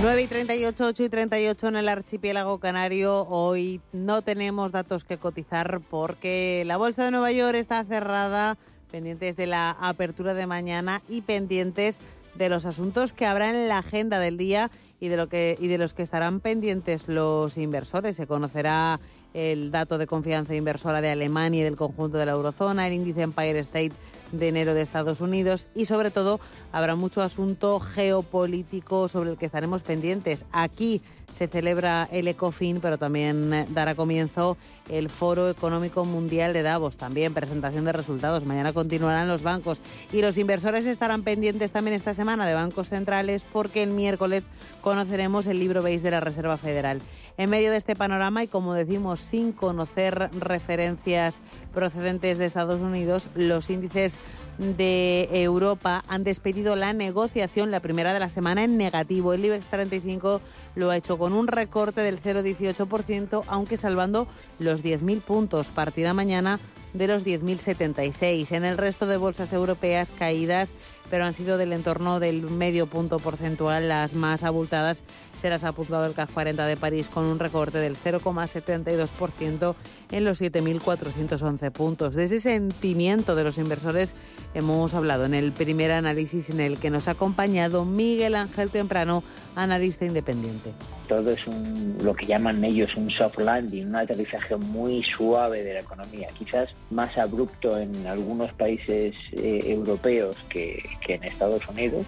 9 y 38, 8 y 38 en el archipiélago canario. Hoy no tenemos datos que cotizar porque la Bolsa de Nueva York está cerrada, pendientes de la apertura de mañana y pendientes de los asuntos que habrá en la agenda del día y de, lo que, y de los que estarán pendientes los inversores. Se conocerá el dato de confianza inversora de Alemania y del conjunto de la eurozona, el índice Empire State de enero de Estados Unidos y sobre todo habrá mucho asunto geopolítico sobre el que estaremos pendientes. Aquí se celebra el ECOFIN, pero también dará comienzo el Foro Económico Mundial de Davos, también presentación de resultados. Mañana continuarán los bancos y los inversores estarán pendientes también esta semana de bancos centrales porque el miércoles conoceremos el libro base de la Reserva Federal. En medio de este panorama y como decimos sin conocer referencias procedentes de Estados Unidos, los índices de Europa han despedido la negociación, la primera de la semana, en negativo. El IBEX 35 lo ha hecho con un recorte del 0,18%, aunque salvando los 10.000 puntos. Partida mañana de los 10.076. En el resto de bolsas europeas caídas, pero han sido del entorno del medio punto porcentual las más abultadas será apuntado el CAC 40 de París con un recorte del 0,72% en los 7.411 puntos. De ese sentimiento de los inversores hemos hablado en el primer análisis en el que nos ha acompañado Miguel Ángel Temprano, analista independiente. Todo es un, lo que llaman ellos un soft landing, un aterrizaje muy suave de la economía, quizás más abrupto en algunos países eh, europeos que, que en Estados Unidos.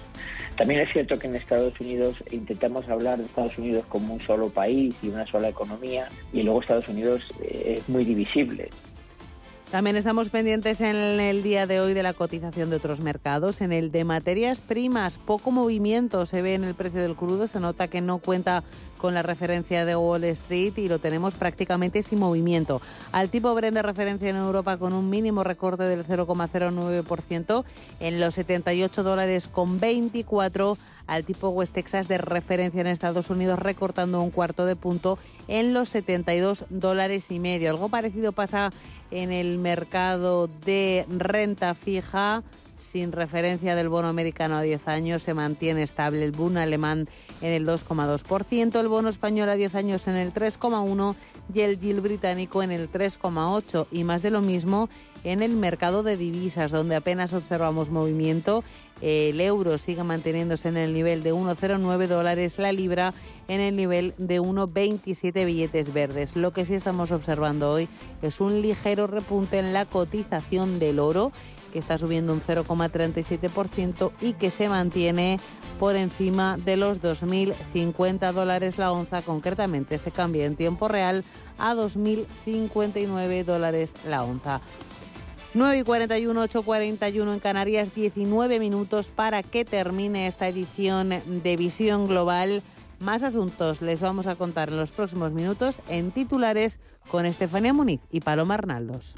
También es cierto que en Estados Unidos intentamos hablar Estados Unidos como un solo país y una sola economía y luego Estados Unidos eh, es muy divisible. También estamos pendientes en el día de hoy de la cotización de otros mercados. En el de materias primas, poco movimiento se ve en el precio del crudo. Se nota que no cuenta con la referencia de Wall Street y lo tenemos prácticamente sin movimiento. Al tipo Brent de referencia en Europa con un mínimo recorte del 0,09% en los 78 dólares con 24 al tipo West Texas de referencia en Estados Unidos recortando un cuarto de punto en los 72 dólares y medio. Algo parecido pasa en el mercado de renta fija sin referencia del bono americano a 10 años, se mantiene estable el bono alemán en el 2,2%, el bono español a 10 años en el 3,1% y el yield británico en el 3,8% y más de lo mismo en el mercado de divisas, donde apenas observamos movimiento. El euro sigue manteniéndose en el nivel de 1,09 dólares, la libra en el nivel de 1,27 billetes verdes. Lo que sí estamos observando hoy es un ligero repunte en la cotización del oro que está subiendo un 0,37% y que se mantiene por encima de los 2.050 dólares la onza. Concretamente se cambia en tiempo real a 2.059 dólares la onza. 9 y 41, 8 41 en Canarias, 19 minutos para que termine esta edición de Visión Global. Más asuntos les vamos a contar en los próximos minutos en titulares con Estefanía Muniz y Paloma Arnaldos.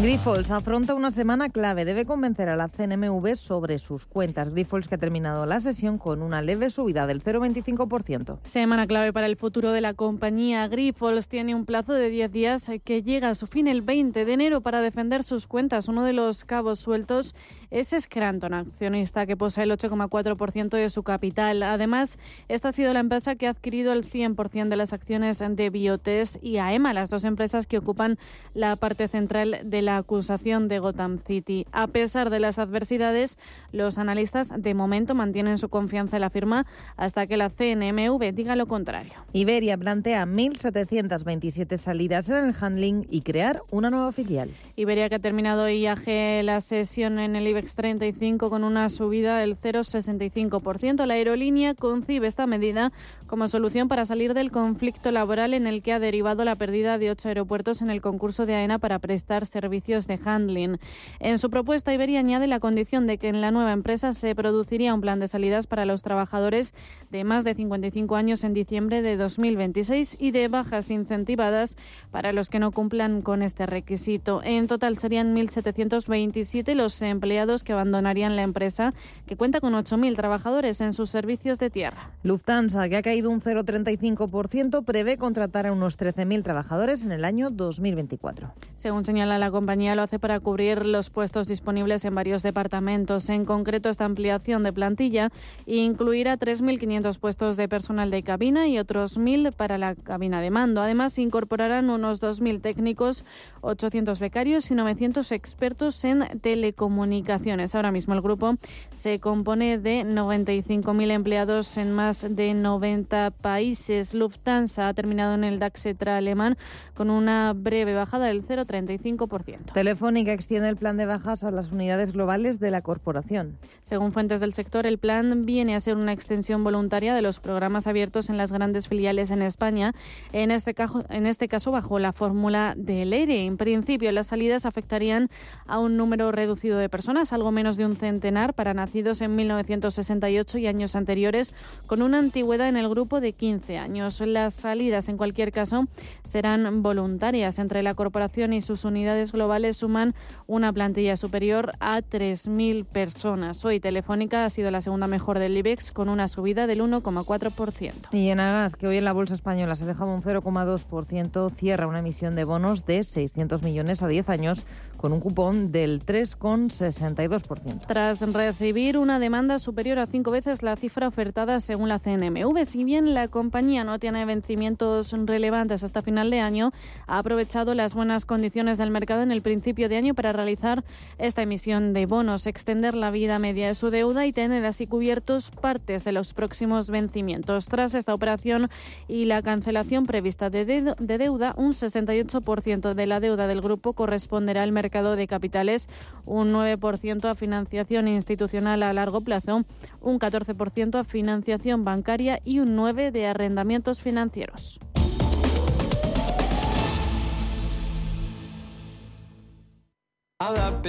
Grifols afronta una semana clave. Debe convencer a la CNMV sobre sus cuentas. Grifols que ha terminado la sesión con una leve subida del 0,25%. Semana clave para el futuro de la compañía. Grifols tiene un plazo de 10 días que llega a su fin el 20 de enero para defender sus cuentas. Uno de los cabos sueltos es Scranton, accionista que posee el 8,4% de su capital. Además, esta ha sido la empresa que ha adquirido el 100% de las acciones de Biotest y AEMA, las dos empresas que ocupan la parte central de la acusación de Gotham City. A pesar de las adversidades, los analistas de momento mantienen su confianza en la firma hasta que la CNMV diga lo contrario. Iberia plantea 1.727 salidas en el handling y crear una nueva filial. Iberia que ha terminado IAG la sesión en el IBEX 35 con una subida del 0,65%. La aerolínea concibe esta medida como solución para salir del conflicto laboral en el que ha derivado la pérdida de ocho aeropuertos en el concurso de AENA para prestar servicios de handling. En su propuesta, Iberia añade la condición de que en la nueva empresa se produciría un plan de salidas para los trabajadores de más de 55 años en diciembre de 2026 y de bajas incentivadas para los que no cumplan con este requisito. En total serían 1.727 los empleados que abandonarían la empresa, que cuenta con 8.000 trabajadores en sus servicios de tierra. Lufthansa, que ha caído un 0,35%, prevé contratar a unos 13.000 trabajadores en el año 2024. Según señala la compañía lo hace para cubrir los puestos disponibles en varios departamentos. En concreto, esta ampliación de plantilla incluirá 3.500 puestos de personal de cabina y otros 1.000 para la cabina de mando. Además, incorporarán unos 2.000 técnicos, 800 becarios y 900 expertos en telecomunicaciones. Ahora mismo el grupo se compone de 95.000 empleados en más de 90 países. Lufthansa ha terminado en el DAX alemán con una breve bajada del 0,35%. Telefónica extiende el plan de bajas a las unidades globales de la corporación. Según fuentes del sector, el plan viene a ser una extensión voluntaria de los programas abiertos en las grandes filiales en España, en este, caso, en este caso bajo la fórmula del ERE. En principio, las salidas afectarían a un número reducido de personas, algo menos de un centenar para nacidos en 1968 y años anteriores, con una antigüedad en el grupo de 15 años. Las salidas, en cualquier caso, serán voluntarias entre la corporación y sus unidades globales suman una plantilla superior a 3.000 personas. Hoy Telefónica ha sido la segunda mejor del IBEX con una subida del 1,4%. Y en Agas, que hoy en la Bolsa Española se dejaba un 0,2%, cierra una emisión de bonos de 600 millones a 10 años con un cupón del 3,60. 52%. Tras recibir una demanda superior a cinco veces la cifra ofertada según la CNMV, si bien la compañía no tiene vencimientos relevantes hasta final de año, ha aprovechado las buenas condiciones del mercado en el principio de año para realizar esta emisión de bonos, extender la vida media de su deuda y tener así cubiertos partes de los próximos vencimientos. Tras esta operación y la cancelación prevista de, deuda, un 68% de la deuda del grupo corresponderá al mercado de capitales, un 9% a financiación institucional a largo plazo, un 14% a financiación bancaria y un 9% de arrendamientos financieros.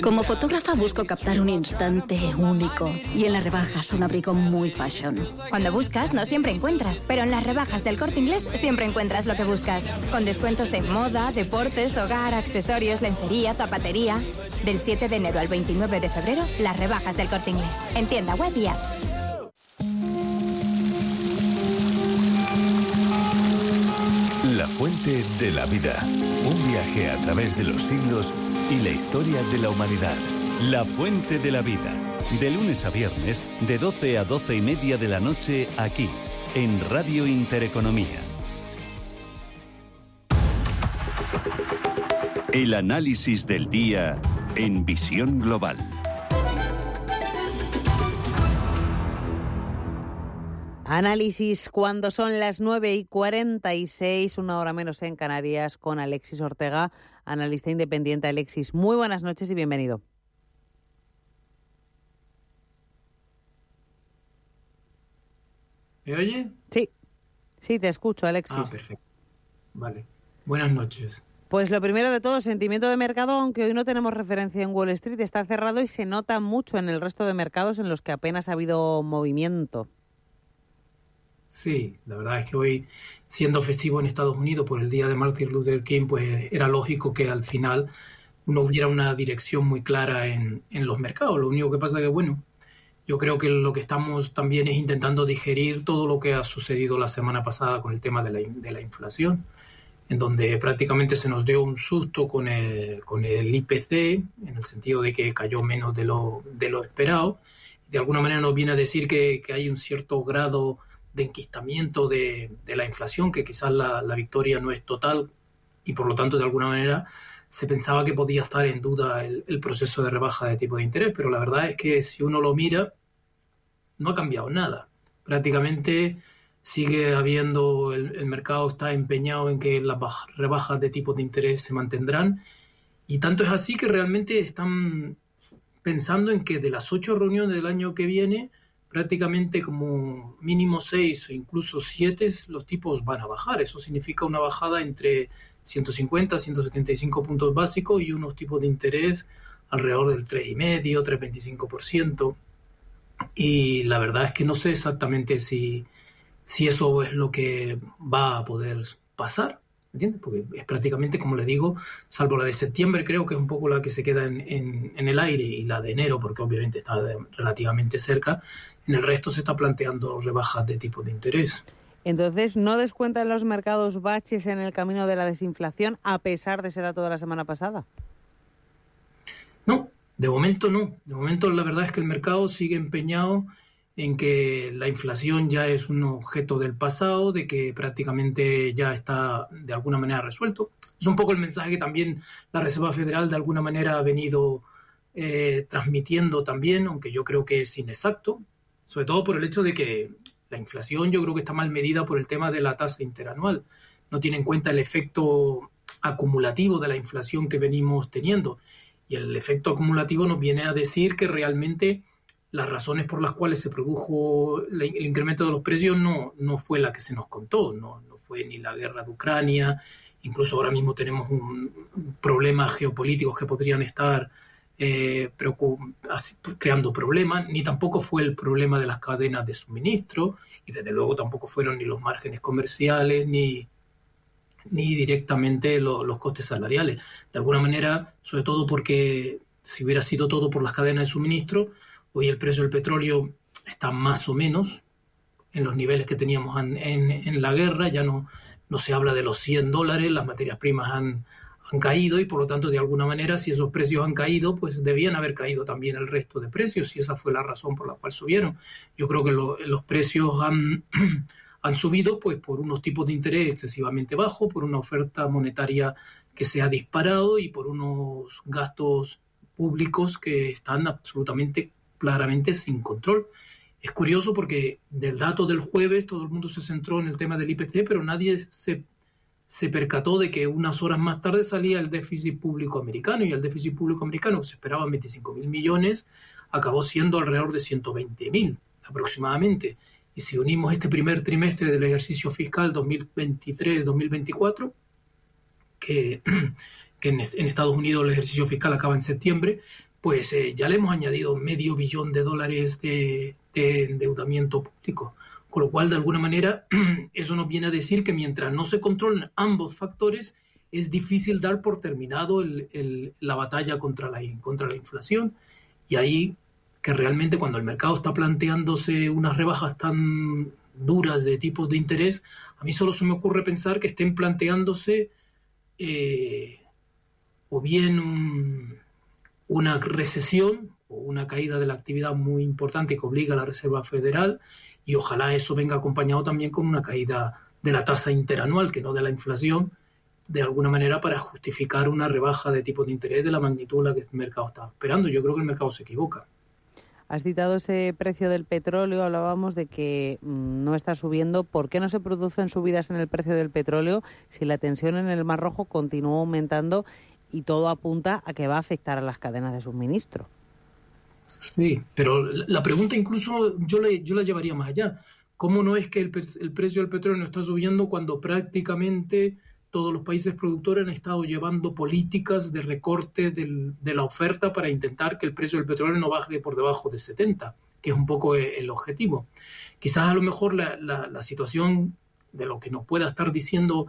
Como fotógrafa busco captar un instante único y en las rebajas un abrigo muy fashion. Cuando buscas no siempre encuentras, pero en las rebajas del corte inglés siempre encuentras lo que buscas. Con descuentos en moda, deportes, hogar, accesorios, lencería, zapatería. Del 7 de enero al 29 de febrero, las rebajas del corte inglés. En tienda web y app. La fuente de la vida. Un viaje a través de los siglos y la historia de la humanidad. La Fuente de la Vida. De lunes a viernes, de 12 a 12 y media de la noche, aquí, en Radio Intereconomía. El análisis del día en visión global. Análisis cuando son las 9 y 46, una hora menos en Canarias, con Alexis Ortega analista independiente Alexis. Muy buenas noches y bienvenido. ¿Me oye? Sí, sí, te escucho, Alexis. Ah, perfecto. Vale. Buenas noches. Pues lo primero de todo, sentimiento de mercado, aunque hoy no tenemos referencia en Wall Street, está cerrado y se nota mucho en el resto de mercados en los que apenas ha habido movimiento. Sí, la verdad es que hoy, siendo festivo en Estados Unidos por el día de Martin Luther King, pues era lógico que al final no hubiera una dirección muy clara en, los mercados. Lo único que pasa que, bueno, yo creo que lo que estamos también es intentando digerir todo lo que ha sucedido la semana pasada con el tema de la, de la inflación, en donde prácticamente se nos dio un susto con el, con el IPC, en el sentido de que cayó menos de lo, de lo esperado. De alguna manera nos viene a decir que, que hay un cierto grado de enquistamiento de, la inflación, que quizás la, victoria no es total y por lo tanto de alguna manera se pensaba que podía estar en duda el, proceso de rebaja de tipo de interés, pero la verdad es que si uno lo mira, no ha cambiado nada. Prácticamente sigue habiendo, el, el mercado está empeñado en que las rebajas de tipo de interés se mantendrán y tanto es así que realmente están pensando en que de las ocho reuniones del año que viene, prácticamente como mínimo 6 o incluso 7 los tipos van a bajar. Eso significa una bajada entre 150 175 puntos básicos y unos tipos de interés alrededor del 3,5, 3,25%. Y la verdad es que no sé exactamente si, si eso es lo que va a poder pasar. ¿Entiendes? Porque es prácticamente, como le digo, salvo la de septiembre, creo que es un poco la que se queda en, en, el aire y la de enero, porque obviamente está relativamente cerca, en el resto se está planteando rebajas de tipo de interés. Entonces, ¿no descuentan los mercados baches en el camino de la desinflación a pesar de ese dato de la semana pasada? No, de momento no. De momento la verdad es que el mercado sigue empeñado en que la inflación ya es un objeto del pasado, de que prácticamente ya está de alguna manera resuelto. Es un poco el mensaje que también la Reserva Federal de alguna manera ha venido eh, transmitiendo también, aunque yo creo que es inexacto, sobre todo por el hecho de que la inflación yo creo que está mal medida por el tema de la tasa interanual. No tiene en cuenta el efecto acumulativo de la inflación que venimos teniendo. Y el efecto acumulativo nos viene a decir que realmente las razones por las cuales se produjo el incremento de los precios no, no fue la que se nos contó, no, no fue ni la guerra de Ucrania, incluso ahora mismo tenemos un, problemas geopolíticos que podrían estar eh, creando problemas, ni tampoco fue el problema de las cadenas de suministro, y desde luego tampoco fueron ni los márgenes comerciales, ni, ni directamente los costes salariales. De alguna manera, sobre todo porque si hubiera sido todo por las cadenas de suministro, Hoy el precio del petróleo está más o menos en los niveles que teníamos en, la guerra, ya no, no se habla de los 100 dólares, las materias primas han, han caído y por lo tanto de alguna manera si esos precios han caído pues debían haber caído también el resto de precios y esa fue la razón por la cual subieron. Yo creo que los precios han, han subido pues por unos tipos de interés excesivamente bajos, por una oferta monetaria que se ha disparado y por unos gastos públicos que están absolutamente claramente sin control. Es curioso porque del dato del jueves todo el mundo se centró en el tema del IPC, pero nadie se se percató de que unas horas más tarde salía el déficit público americano y el déficit público americano, que se esperaba 25 mil millones, acabó siendo alrededor de 120 mil aproximadamente. Y si unimos este primer trimestre del ejercicio fiscal 2023-2024, que, que en, Estados Unidos el ejercicio fiscal acaba en septiembre, pues eh, ya le hemos añadido medio billón de dólares de endeudamiento público. Con lo cual, de alguna manera, eso nos viene a decir que mientras no se controlen ambos factores, es difícil dar por terminado la batalla contra la, contra la inflación. Y ahí que realmente cuando el mercado está planteándose unas rebajas tan duras de tipos de interés, a mí solo se me ocurre pensar que estén planteándose eh, o bien una recesión o una caída de la actividad muy importante que obliga a la Reserva Federal y ojalá eso venga acompañado también con una caída de la tasa interanual, que no de la inflación, de alguna manera para justificar una rebaja de tipo de interés de la magnitud la que el mercado está esperando. Yo creo que el mercado se equivoca. Has citado ese precio del petróleo, hablábamos de que mm, no está subiendo. ¿Por qué no se producen subidas en el precio del petróleo si la tensión en el Mar Rojo continúa aumentando y todo apunta a que va a afectar a las cadenas de suministro? Sí, pero la pregunta incluso yo, le, yo la llevaría más allá. ¿Cómo no es que el, el precio del petróleo no está subiendo cuando prácticamente todos los países productores han estado llevando políticas de recorte de la oferta para intentar que el precio del petróleo no baje por debajo de 70, que es un poco el objetivo. Quizás a lo mejor la, la, la situación de lo que nos pueda estar diciendo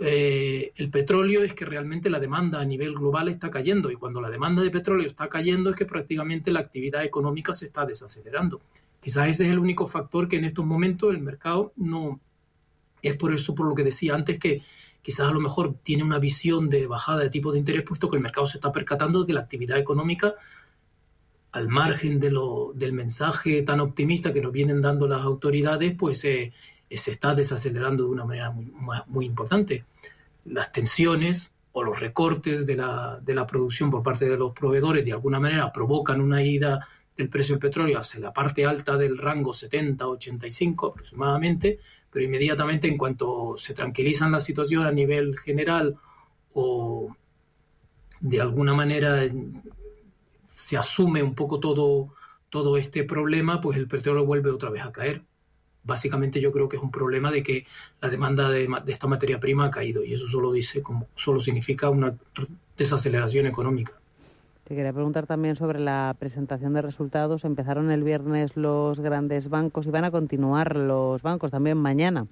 eh, el petróleo es que realmente la demanda a nivel global está cayendo y cuando la demanda de petróleo está cayendo es que prácticamente la actividad económica se está desacelerando. Quizás ese es el único factor que en estos momentos el mercado no... Es por eso, por lo que decía antes, que quizás a lo mejor tiene una visión de bajada de tipo de interés, puesto que el mercado se está percatando de que la actividad económica, al margen del mensaje tan optimista que nos vienen dando las autoridades, pues eh, se está desacelerando de una manera muy, muy importante. Las tensiones o los recortes de la, de la, producción por parte de los proveedores de alguna manera provocan una ida del precio del petróleo hacia la parte alta del rango 70-85 aproximadamente, pero inmediatamente en cuanto se tranquilizan la situación a nivel general o de alguna manera se asume un poco todo, todo este problema, pues el petróleo vuelve otra vez a caer básicamente yo creo que es un problema de que la demanda de, esta materia prima ha caído y eso solo dice como solo significa una desaceleración económica. Te quería preguntar también sobre la presentación de resultados. Empezaron el viernes los grandes bancos y van a continuar los bancos también mañana.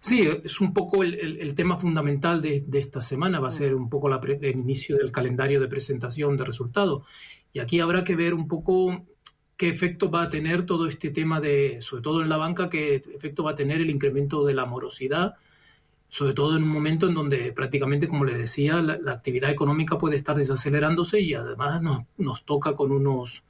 Sí, es un poco el, tema fundamental de, esta semana, va a ser un poco el inicio del calendario de presentación de resultados. Y aquí habrá que ver un poco qué efecto va a tener todo este tema de, sobre todo en la banca, qué efecto va a tener el incremento de la morosidad, sobre todo en un momento en donde prácticamente, como les decía, la, actividad económica puede estar desacelerándose y además nos, toca con unos,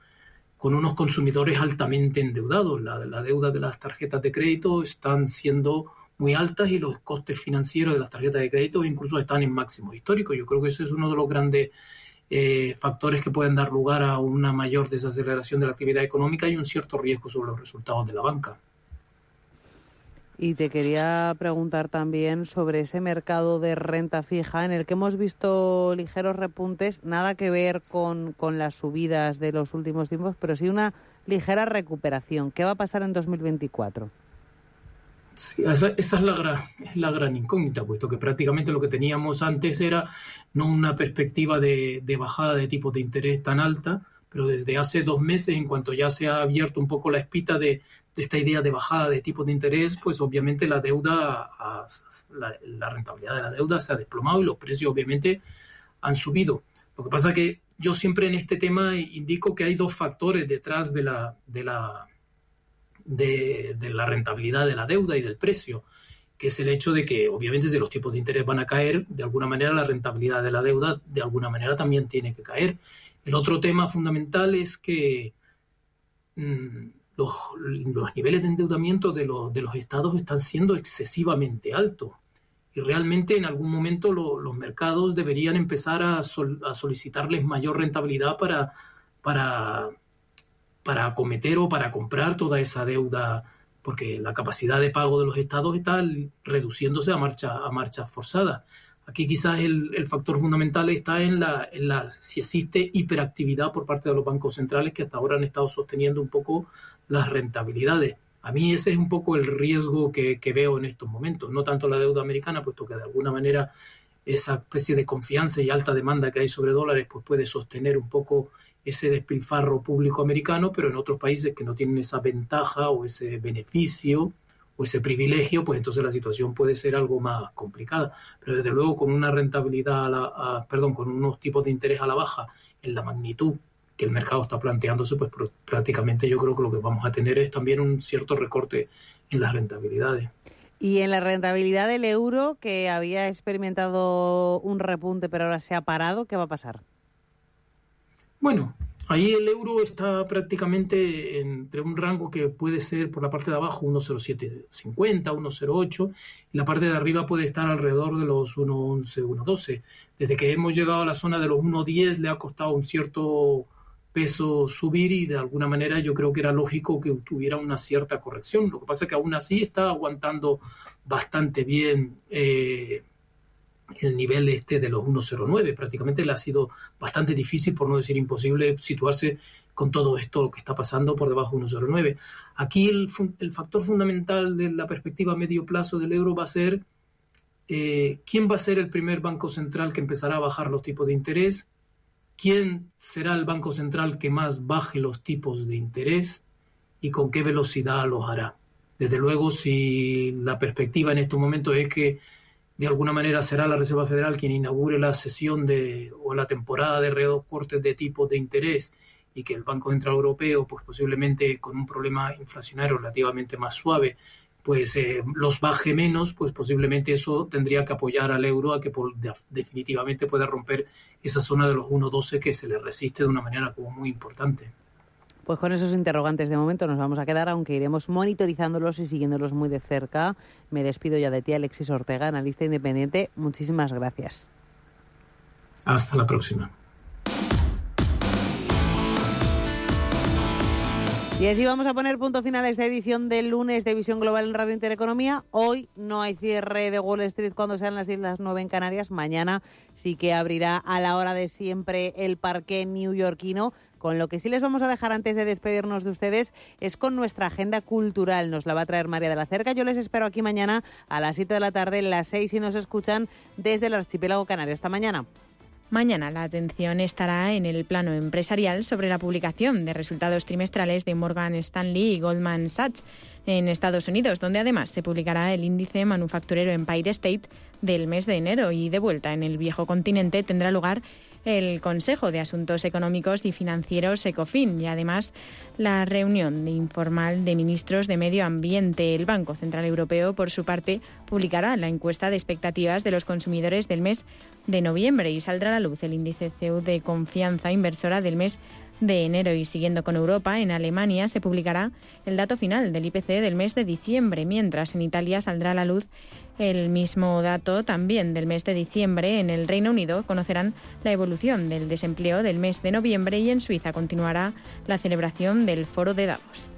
con unos consumidores altamente endeudados. La, la deuda de las tarjetas de crédito están siendo muy altas y los costes financieros de las tarjetas de crédito incluso están en máximo histórico. Yo creo que ese es uno de los grandes eh, factores que pueden dar lugar a una mayor desaceleración de la actividad económica y un cierto riesgo sobre los resultados de la banca. Y te quería preguntar también sobre ese mercado de renta fija en el que hemos visto ligeros repuntes, nada que ver con, con las subidas de los últimos tiempos, pero sí una ligera recuperación. ¿Qué va a pasar en 2024? Esa, es la gran, la gran incógnita, puesto que prácticamente lo que teníamos antes era no una perspectiva de, bajada de tipos de interés tan alta, pero desde hace dos meses, en cuanto ya se ha abierto un poco la espita de, esta idea de bajada de tipos de interés, pues obviamente la deuda, la, rentabilidad de la deuda se ha desplomado y los precios obviamente han subido. Lo que pasa es que yo siempre en este tema indico que hay dos factores detrás de la, de la, de, la rentabilidad de la deuda y del precio. que es el hecho de que obviamente si los tipos de interés van a caer, de alguna manera la rentabilidad de la deuda de alguna manera también tiene que caer. El otro tema fundamental es que mm, los, niveles de endeudamiento de, de los estados están siendo excesivamente altos y realmente en algún momento los mercados deberían empezar a, solicitarles mayor rentabilidad para, para, para acometer o para comprar toda esa deuda, porque la capacidad de pago de los estados está reduciéndose a marcha, a marcha forzada. Aquí quizás el, factor fundamental está en la, si existe hiperactividad por parte de los bancos centrales que hasta ahora han estado sosteniendo un poco las rentabilidades. A mí ese es un poco el riesgo que, veo en estos momentos, no tanto la deuda americana, puesto que de alguna manera esa especie de confianza y alta demanda que hay sobre dólares pues puede sostener un poco ese despilfarro público americano, pero en otros países que no tienen esa ventaja o ese beneficio o ese privilegio, pues entonces la situación puede ser algo más complicada. Pero desde luego con una rentabilidad, a la, perdón, con unos tipos de interés a la baja en la magnitud que el mercado está planteándose, pues prácticamente yo creo que lo que vamos a tener es también un cierto recorte en las rentabilidades. Y en la rentabilidad del euro, que había experimentado un repunte pero ahora se ha parado, ¿qué va a pasar? Bueno, ahí el euro está prácticamente entre un rango que puede ser por la parte de abajo 1,0750, 1,08 y la parte de arriba puede estar alrededor de los 1,11, 1,12. Desde que hemos llegado a la zona de los 1,10 le ha costado un cierto peso subir y de alguna manera yo creo que era lógico que tuviera una cierta corrección. Lo que pasa es que aún así está aguantando bastante bien eh, el nivel este de los 1.09. Prácticamente le ha sido bastante difícil, por no decir imposible, situarse con todo esto que está pasando por debajo de 1.09. Aquí el, el, factor fundamental de la perspectiva a medio plazo del euro va a ser eh, quién va a ser el primer banco central que empezará a bajar los tipos de interés quién será el Banco Central que más baje los tipos de interés y con qué velocidad los hará. Desde luego, si la perspectiva en estos momentos es que de alguna manera será la Reserva Federal quien inaugure la sesión de, o la temporada de recortes de tipos de interés y que el Banco Central Europeo, pues posiblemente con un problema inflacionario relativamente más suave, pues eh, los baje menos, pues posiblemente eso tendría que apoyar al euro a que definitivamente pueda romper esa zona de los 1.12 que se le resiste de una manera como muy importante. Pues con esos interrogantes de momento nos vamos a quedar, aunque iremos monitorizándolos y siguiéndolos muy de cerca. Me despido ya de ti, Alexis Ortega, analista independiente. Muchísimas gracias. Hasta la próxima. Y así vamos a poner punto final a esta edición del lunes de Visión Global en Radio Intereconomía. Hoy no hay cierre de Wall Street cuando sean las 10 las 9 en Canarias. Mañana sí que abrirá a la hora de siempre el parque newyorkino. Con lo que sí les vamos a dejar antes de despedirnos de ustedes es con nuestra agenda cultural. Nos la va a traer María de la Cerca. Yo les espero aquí mañana a las 7 de la tarde, las 6 y nos escuchan desde el archipiélago canario. Esta mañana. Mañana la atención estará en el plano empresarial sobre la publicación de resultados trimestrales de Morgan Stanley y Goldman Sachs en Estados Unidos, donde además se publicará el índice manufacturero Empire State del mes de enero y de vuelta en el viejo continente tendrá lugar el Consejo de Asuntos Económicos y Financieros ECOFIN y además la reunión informal de ministros de Medio Ambiente. El Banco Central Europeo, por su parte, publicará la encuesta de expectativas de los consumidores del mes de noviembre y saldrá a la luz el índice CEU de confianza inversora del mes de enero y siguiendo con Europa, en Alemania se publicará el dato final del IPC del mes de diciembre, mientras en Italia saldrá a la luz el mismo dato también del mes de diciembre. En el Reino Unido conocerán la evolución del desempleo del mes de noviembre y en Suiza continuará la celebración del Foro de Davos.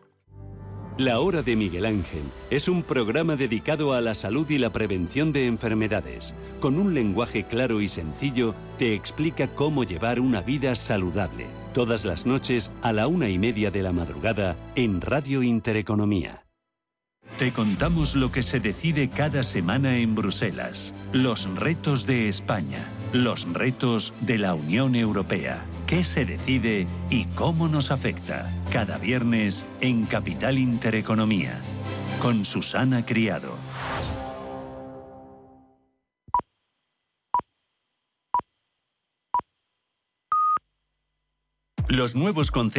La Hora de Miguel Ángel es un programa dedicado a la salud y la prevención de enfermedades. Con un lenguaje claro y sencillo, te explica cómo llevar una vida saludable. Todas las noches a la una y media de la madrugada en Radio Intereconomía. Te contamos lo que se decide cada semana en Bruselas, los retos de España, los retos de la Unión Europea, qué se decide y cómo nos afecta. Cada viernes en Capital Intereconomía, con Susana Criado. Los nuevos conceptos